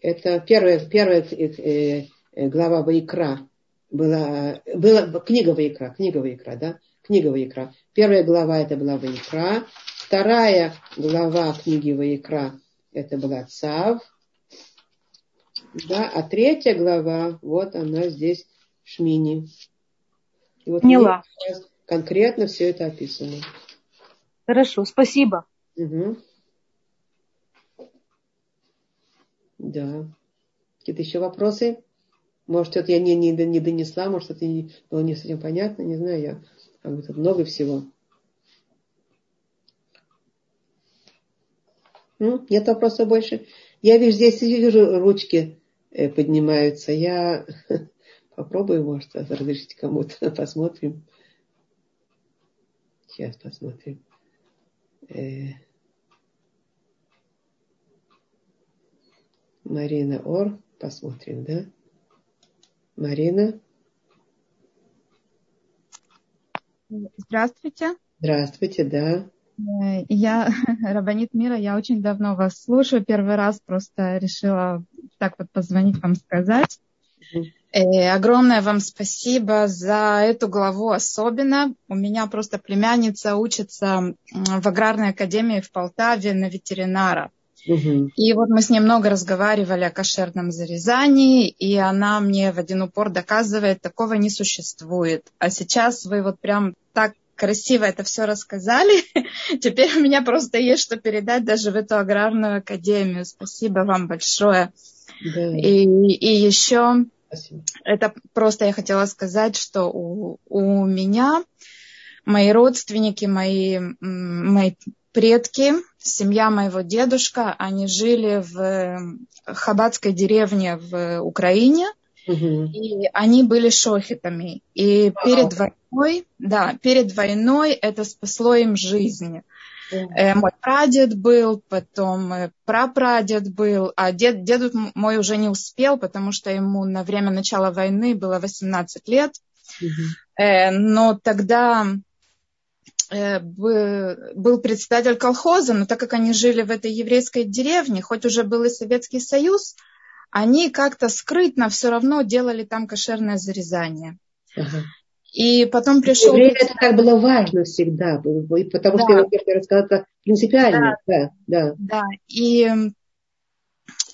это первая, первая э, э, глава Ваикра была, была книга Ваикра, книга Ваикра, да, книга Ваикра. Первая глава это была Ваикра, вторая глава книги Ваикра это была Цав, да, а третья глава, вот она здесь Шмини. И вот Поняла. конкретно все это описано. Хорошо, спасибо. Угу. Да. Какие-то еще вопросы? Может, это я не, не, не донесла, может, это не, было не совсем понятно, не знаю, я как бы тут много всего. Ну, нет вопросов больше. Я вижу, здесь вижу ручки поднимаются. Я попробую, может, разрешить кому-то. Посмотрим. Сейчас посмотрим. Э, Марина Ор. Посмотрим, да? Марина. Здравствуйте. Здравствуйте, да. Э, я Рабанит Мира, я очень давно вас слушаю. Первый раз просто решила так вот позвонить вам сказать. Э, огромное вам спасибо за эту главу особенно. У меня просто племянница учится в аграрной академии в Полтаве на ветеринара. И вот мы с ней много разговаривали о кошерном зарезании, и она мне в один упор доказывает, такого не существует. А сейчас вы вот прям так красиво это все рассказали. Теперь у меня просто есть что передать даже в эту аграрную академию. Спасибо вам большое. Да. И, и еще Спасибо. это просто я хотела сказать, что у, у меня мои родственники, мои, мои предки, семья моего дедушка, они жили в э, хабатской деревне в Украине, угу. и они были шохитами. И Вау. перед войной, да, перед войной это спасло им жизнь. Э, мой прадед был, потом э, прапрадед был, а дед, дед мой уже не успел, потому что ему на время начала войны было 18 лет. Э, но тогда был председатель колхоза, но так как они жили в этой еврейской деревне, хоть уже был и Советский Союз, они как-то скрытно все равно делали там кошерное зарезание. Ага. И потом пришел... Время это так было важно всегда, потому да. что я первый раз сказала, принципиально. Да, да. да. да. И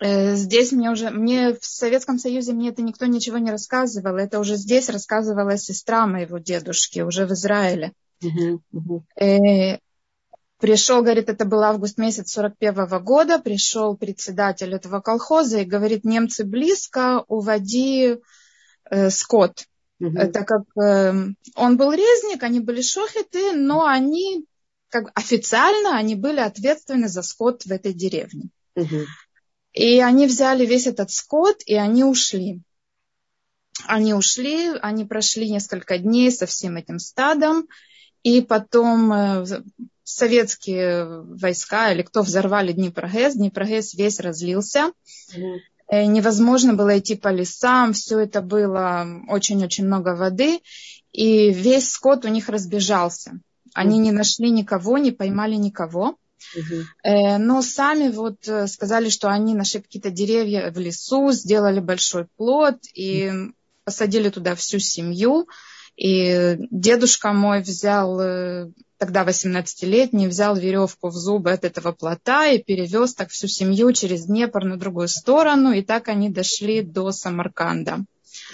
э, здесь мне уже, мне в Советском Союзе мне это никто ничего не рассказывал, это уже здесь рассказывала сестра моего дедушки, уже в Израиле. Uh-huh, uh-huh. Пришел, говорит, это был август месяц 41 -го года, пришел председатель этого колхоза и говорит, немцы близко, уводи э, скот. Угу. Так как э, он был резник, они были шохеты, но они как официально они были ответственны за скот в этой деревне. Угу. И они взяли весь этот скот, и они ушли. Они ушли, они прошли несколько дней со всем этим стадом, и потом э, советские войска или кто взорвали Днепрогэс, Днепрогэс весь разлился. Mm-hmm. Невозможно было идти по лесам, все это было очень-очень много воды, и весь скот у них разбежался. Они не нашли никого, не поймали никого. Uh-huh. Но сами вот э, сказали, что они нашли какие-то деревья в лесу, сделали большой плод и посадили туда всю семью. И дедушка мой взял, э, тогда 18-летний, взял веревку в зубы от этого плота и перевез так всю семью через Днепр на другую сторону. И так они дошли до Самарканда.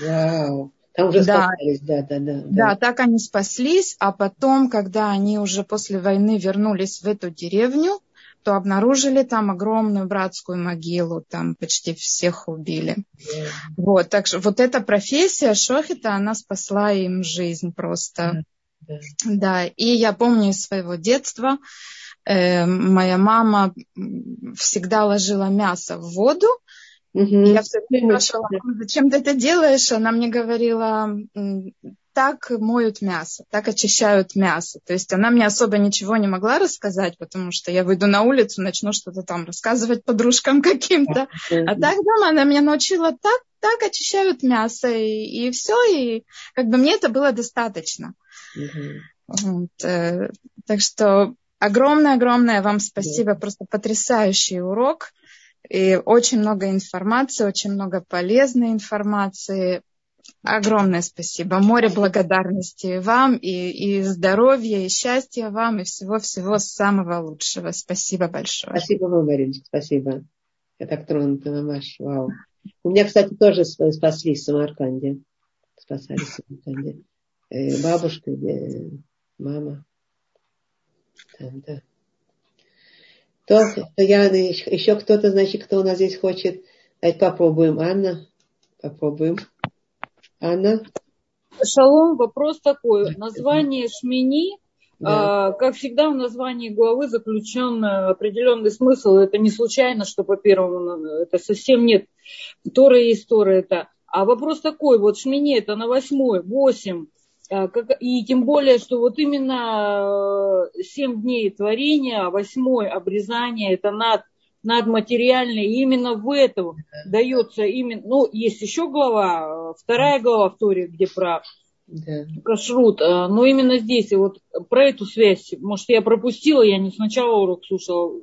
Wow. Там уже да. спаслись, да, да, да, да. Да, так они спаслись, а потом, когда они уже после войны вернулись в эту деревню, то обнаружили там огромную братскую могилу, там почти всех убили. Yeah. Вот, так что вот эта профессия шохита, она спасла им жизнь просто. Yeah. Да, и я помню из своего детства, э, моя мама всегда ложила мясо в воду, Угу. Я все время спрашивала, зачем ты это делаешь? Она мне говорила, так моют мясо, так очищают мясо. То есть она мне особо ничего не могла рассказать, потому что я выйду на улицу, начну что-то там рассказывать подружкам каким-то. А так дома она меня научила так, так очищают мясо, и, и все, и как бы мне это было достаточно. Вот, э, так что огромное-огромное вам спасибо, просто потрясающий урок. И очень много информации, очень много полезной информации. Огромное спасибо. Море благодарности вам и, и здоровья, и счастья вам, и всего-всего самого лучшего. Спасибо большое. Спасибо вам, Мариночка, спасибо. Я так тронута, мамаш, вау. У меня, кстати, тоже спаслись в Самарканде. Спасались в Самарканде. Э, бабушка, э, мама. Там, да. То, я, еще кто-то, значит, кто у нас здесь хочет. Давайте попробуем. Анна, попробуем. Анна. Шалом, вопрос такой. Название Шмини, да. а, как всегда в названии главы заключен определенный смысл. Это не случайно, что по первому, это совсем нет. Тора есть Тора это. А вопрос такой, вот Шмини это на восьмой, восемь. А, и тем более, что вот именно э, семь дней творения, а восьмой обрезание, это над, надматериальное, и именно в этом дается именно, ну, есть еще глава, вторая глава в Торе, где про да. кашрут, а, но именно здесь, и вот про эту связь, может, я пропустила, я не сначала урок слушала.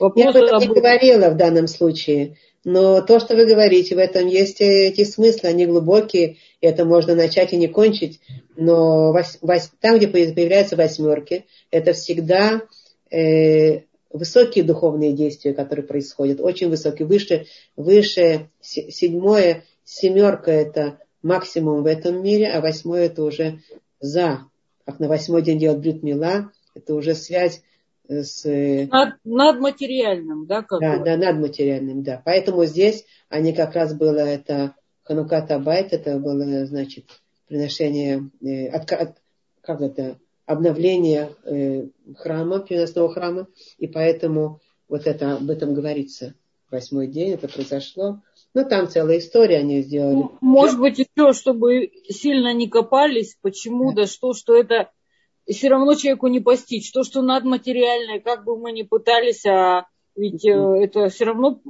Вопрос я об этом не говорила в данном случае. Но то, что вы говорите, в этом есть эти смыслы, они глубокие, это можно начать и не кончить. Но вось, вось, там, где появляются восьмерки, это всегда э, высокие духовные действия, которые происходят, очень высокие. Выше, выше седьмое, семерка это максимум в этом мире, а восьмое это уже за. Как на восьмой день делать брит мила, это уже связь с... Над, над материальным, да? Как да, да, над материальным, да. Поэтому здесь они как раз было это Хануката Байт, это было, значит, приношение, э, от, от, как это, обновление э, храма, переносного храма, и поэтому вот это, об этом говорится. Восьмой день это произошло. Ну, там целая история они сделали. Может быть, еще, чтобы сильно не копались, почему, да, да что, что это и все равно человеку не постичь. То, что надматериальное, как бы мы ни пытались, а ведь mm-hmm. это все равно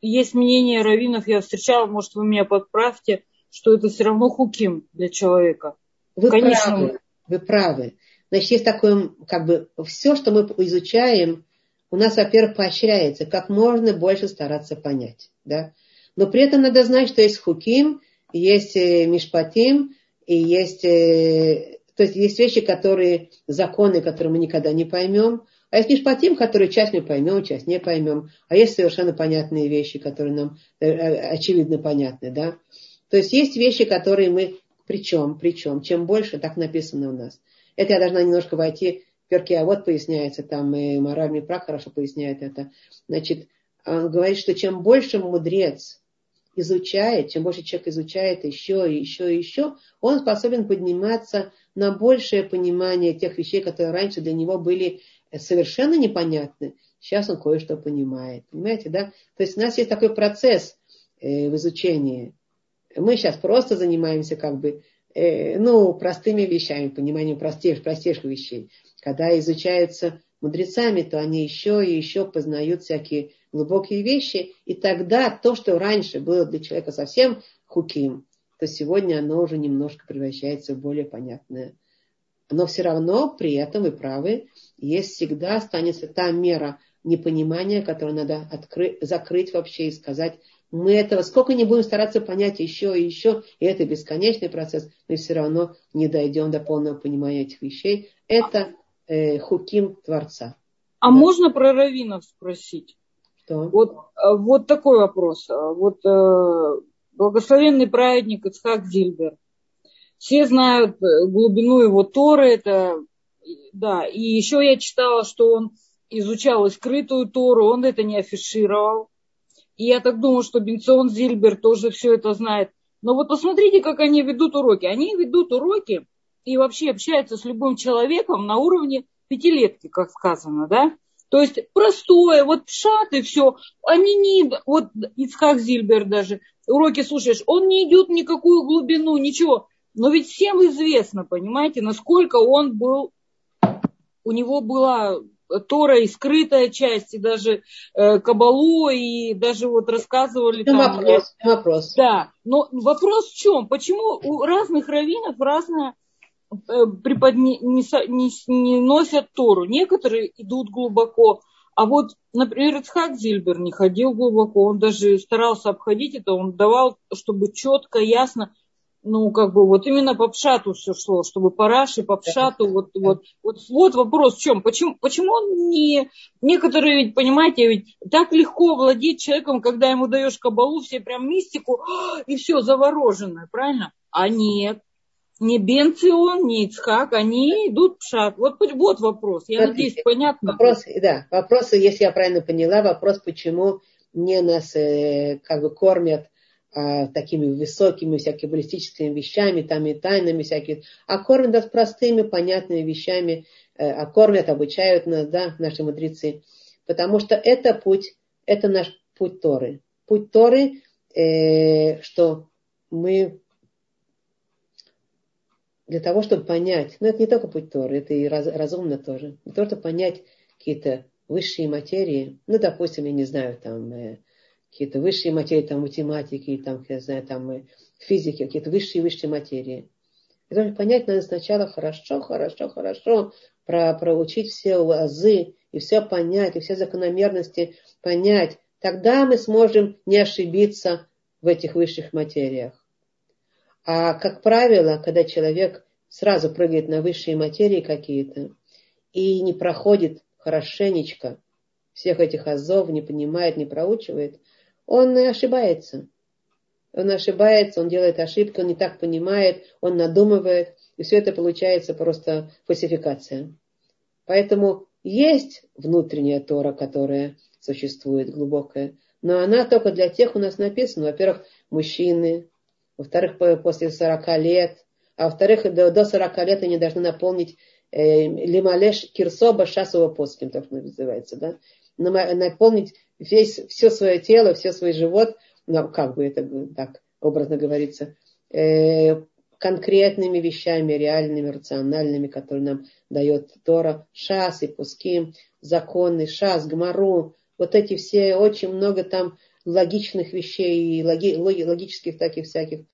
есть мнение раввинов, я встречала, может, вы меня подправьте, что это все равно хуким для человека. Вы Конечно. правы, вы правы. Значит, есть такое, как бы, все, что мы изучаем, у нас, во-первых, поощряется, как можно больше стараться понять, да. Но при этом надо знать, что есть хуким, есть э, мишпатим, и есть э, то есть есть вещи, которые, законы, которые мы никогда не поймем, а есть мишпатим, которые часть мы поймем, часть не поймем. А есть совершенно понятные вещи, которые нам э, э, очевидно понятны, да. То есть есть вещи, которые мы, причем, причем, чем больше, так написано у нас. Это я должна немножко войти перке, а вот поясняется, там и моральный прак хорошо поясняет это. Значит, он говорит, что чем больше мудрец изучает, чем больше человек изучает еще и еще и еще, он способен подниматься на большее понимание тех вещей, которые раньше для него были совершенно непонятны. Сейчас он кое-что понимает. Понимаете, да? То есть у нас есть такой процесс э, в изучении. Мы сейчас просто занимаемся как бы э, ну, простыми вещами, пониманием простейших, простейших вещей. Когда изучаются мудрецами, то они еще и еще познают всякие глубокие вещи, и тогда то, что раньше было для человека совсем хуким, то сегодня оно уже немножко превращается в более понятное. Но все равно при этом, вы правы, есть всегда останется та мера непонимания, которую надо открыть, закрыть вообще и сказать, мы этого сколько не будем стараться понять еще и еще, и это бесконечный процесс, мы все равно не дойдем до полного понимания этих вещей. Это э, хуким Творца. А да. можно про раввинов спросить? Вот, э, вот такой вопрос. Э, вот э, благословенный праведник Ицхак Зильбер. Все знают глубину его Торы, это, да, и еще я читала, что он изучал скрытую Тору, он это не афишировал. И я так думаю, что Бенцион Зильбер тоже все это знает. Но вот посмотрите, как они ведут уроки. Они ведут уроки и вообще общаются с любым человеком на уровне пятилетки, как сказано, да? То есть простое, вот пшат и все. Они не, вот Ицхак Зильбер даже, уроки слушаешь, он не идет в никакую глубину, ничего. Но ведь всем известно, понимаете, насколько он был, у него была Тора и скрытая часть, и даже э, Кабалу, и даже вот рассказывали... Ну, там, вопрос, вопрос. Да, но вопрос в чем? Почему у разных раввинов разная преподне, не, не, не носят Тору. Некоторые идут глубоко. А вот, например, Ицхак Зильбер не ходил глубоко, он даже старался обходить это, он давал, чтобы четко, ясно, ну, как бы вот именно по пшату все шло, чтобы по Раши, по пшату, вот, вот, вот, вот вопрос в чем, почему, почему он не, некоторые ведь, понимаете, ведь так легко владеть человеком, когда ему даешь кабалу, все прям мистику, и все завороженное, правильно? А нет, не Бенцион, не Ицхак, они идут шаг. Вот, вот вопрос. Я Смотрите, надеюсь, понятно. Вопрос, да, вопрос, если я правильно поняла, вопрос, почему не нас э, как бы кормят э, такими высокими всякими баллистическими вещами, там и тайнами всякими, а кормят нас простыми, понятными вещами, э, а кормят, обучают нас, да, наши мудрецы. Потому что это путь, это наш путь Торы. Путь Торы, э, что мы для того, чтобы понять, ну это не только путь Торы, это и раз, разумно тоже, того, чтобы понять какие-то высшие материи, ну, допустим, я не знаю, там, э, какие-то высшие материи, там, математики, там, я знаю, там, э, физики, какие-то высшие-высшие материи. Для того, чтобы понять, надо сначала хорошо, хорошо, хорошо про, проучить все азы, и все понять, и все закономерности понять. Тогда мы сможем не ошибиться в этих высших материях. А как правило, когда человек сразу прыгает на высшие материи какие-то и не проходит хорошенечко всех этих азов, не понимает, не проучивает, он ошибается. Он ошибается, он делает ошибки, он не так понимает, он надумывает, и все это получается просто фальсификация. Поэтому есть внутренняя Тора, которая существует глубокая, но она только для тех у нас написана. Во-первых, мужчины, во-вторых, после 40 лет, а во-вторых, до, до 40 лет они должны наполнить э, лималеш кирсоба шасова поским, так называется, да, наполнить весь, все свое тело, все свой живот, ну, как бы это так образно говорится, э, конкретными вещами, реальными, рациональными, которые нам дает Тора, шас и пуским, законы, шас, гмару, вот эти все, очень много там логичных вещей, логи, логических таких всяких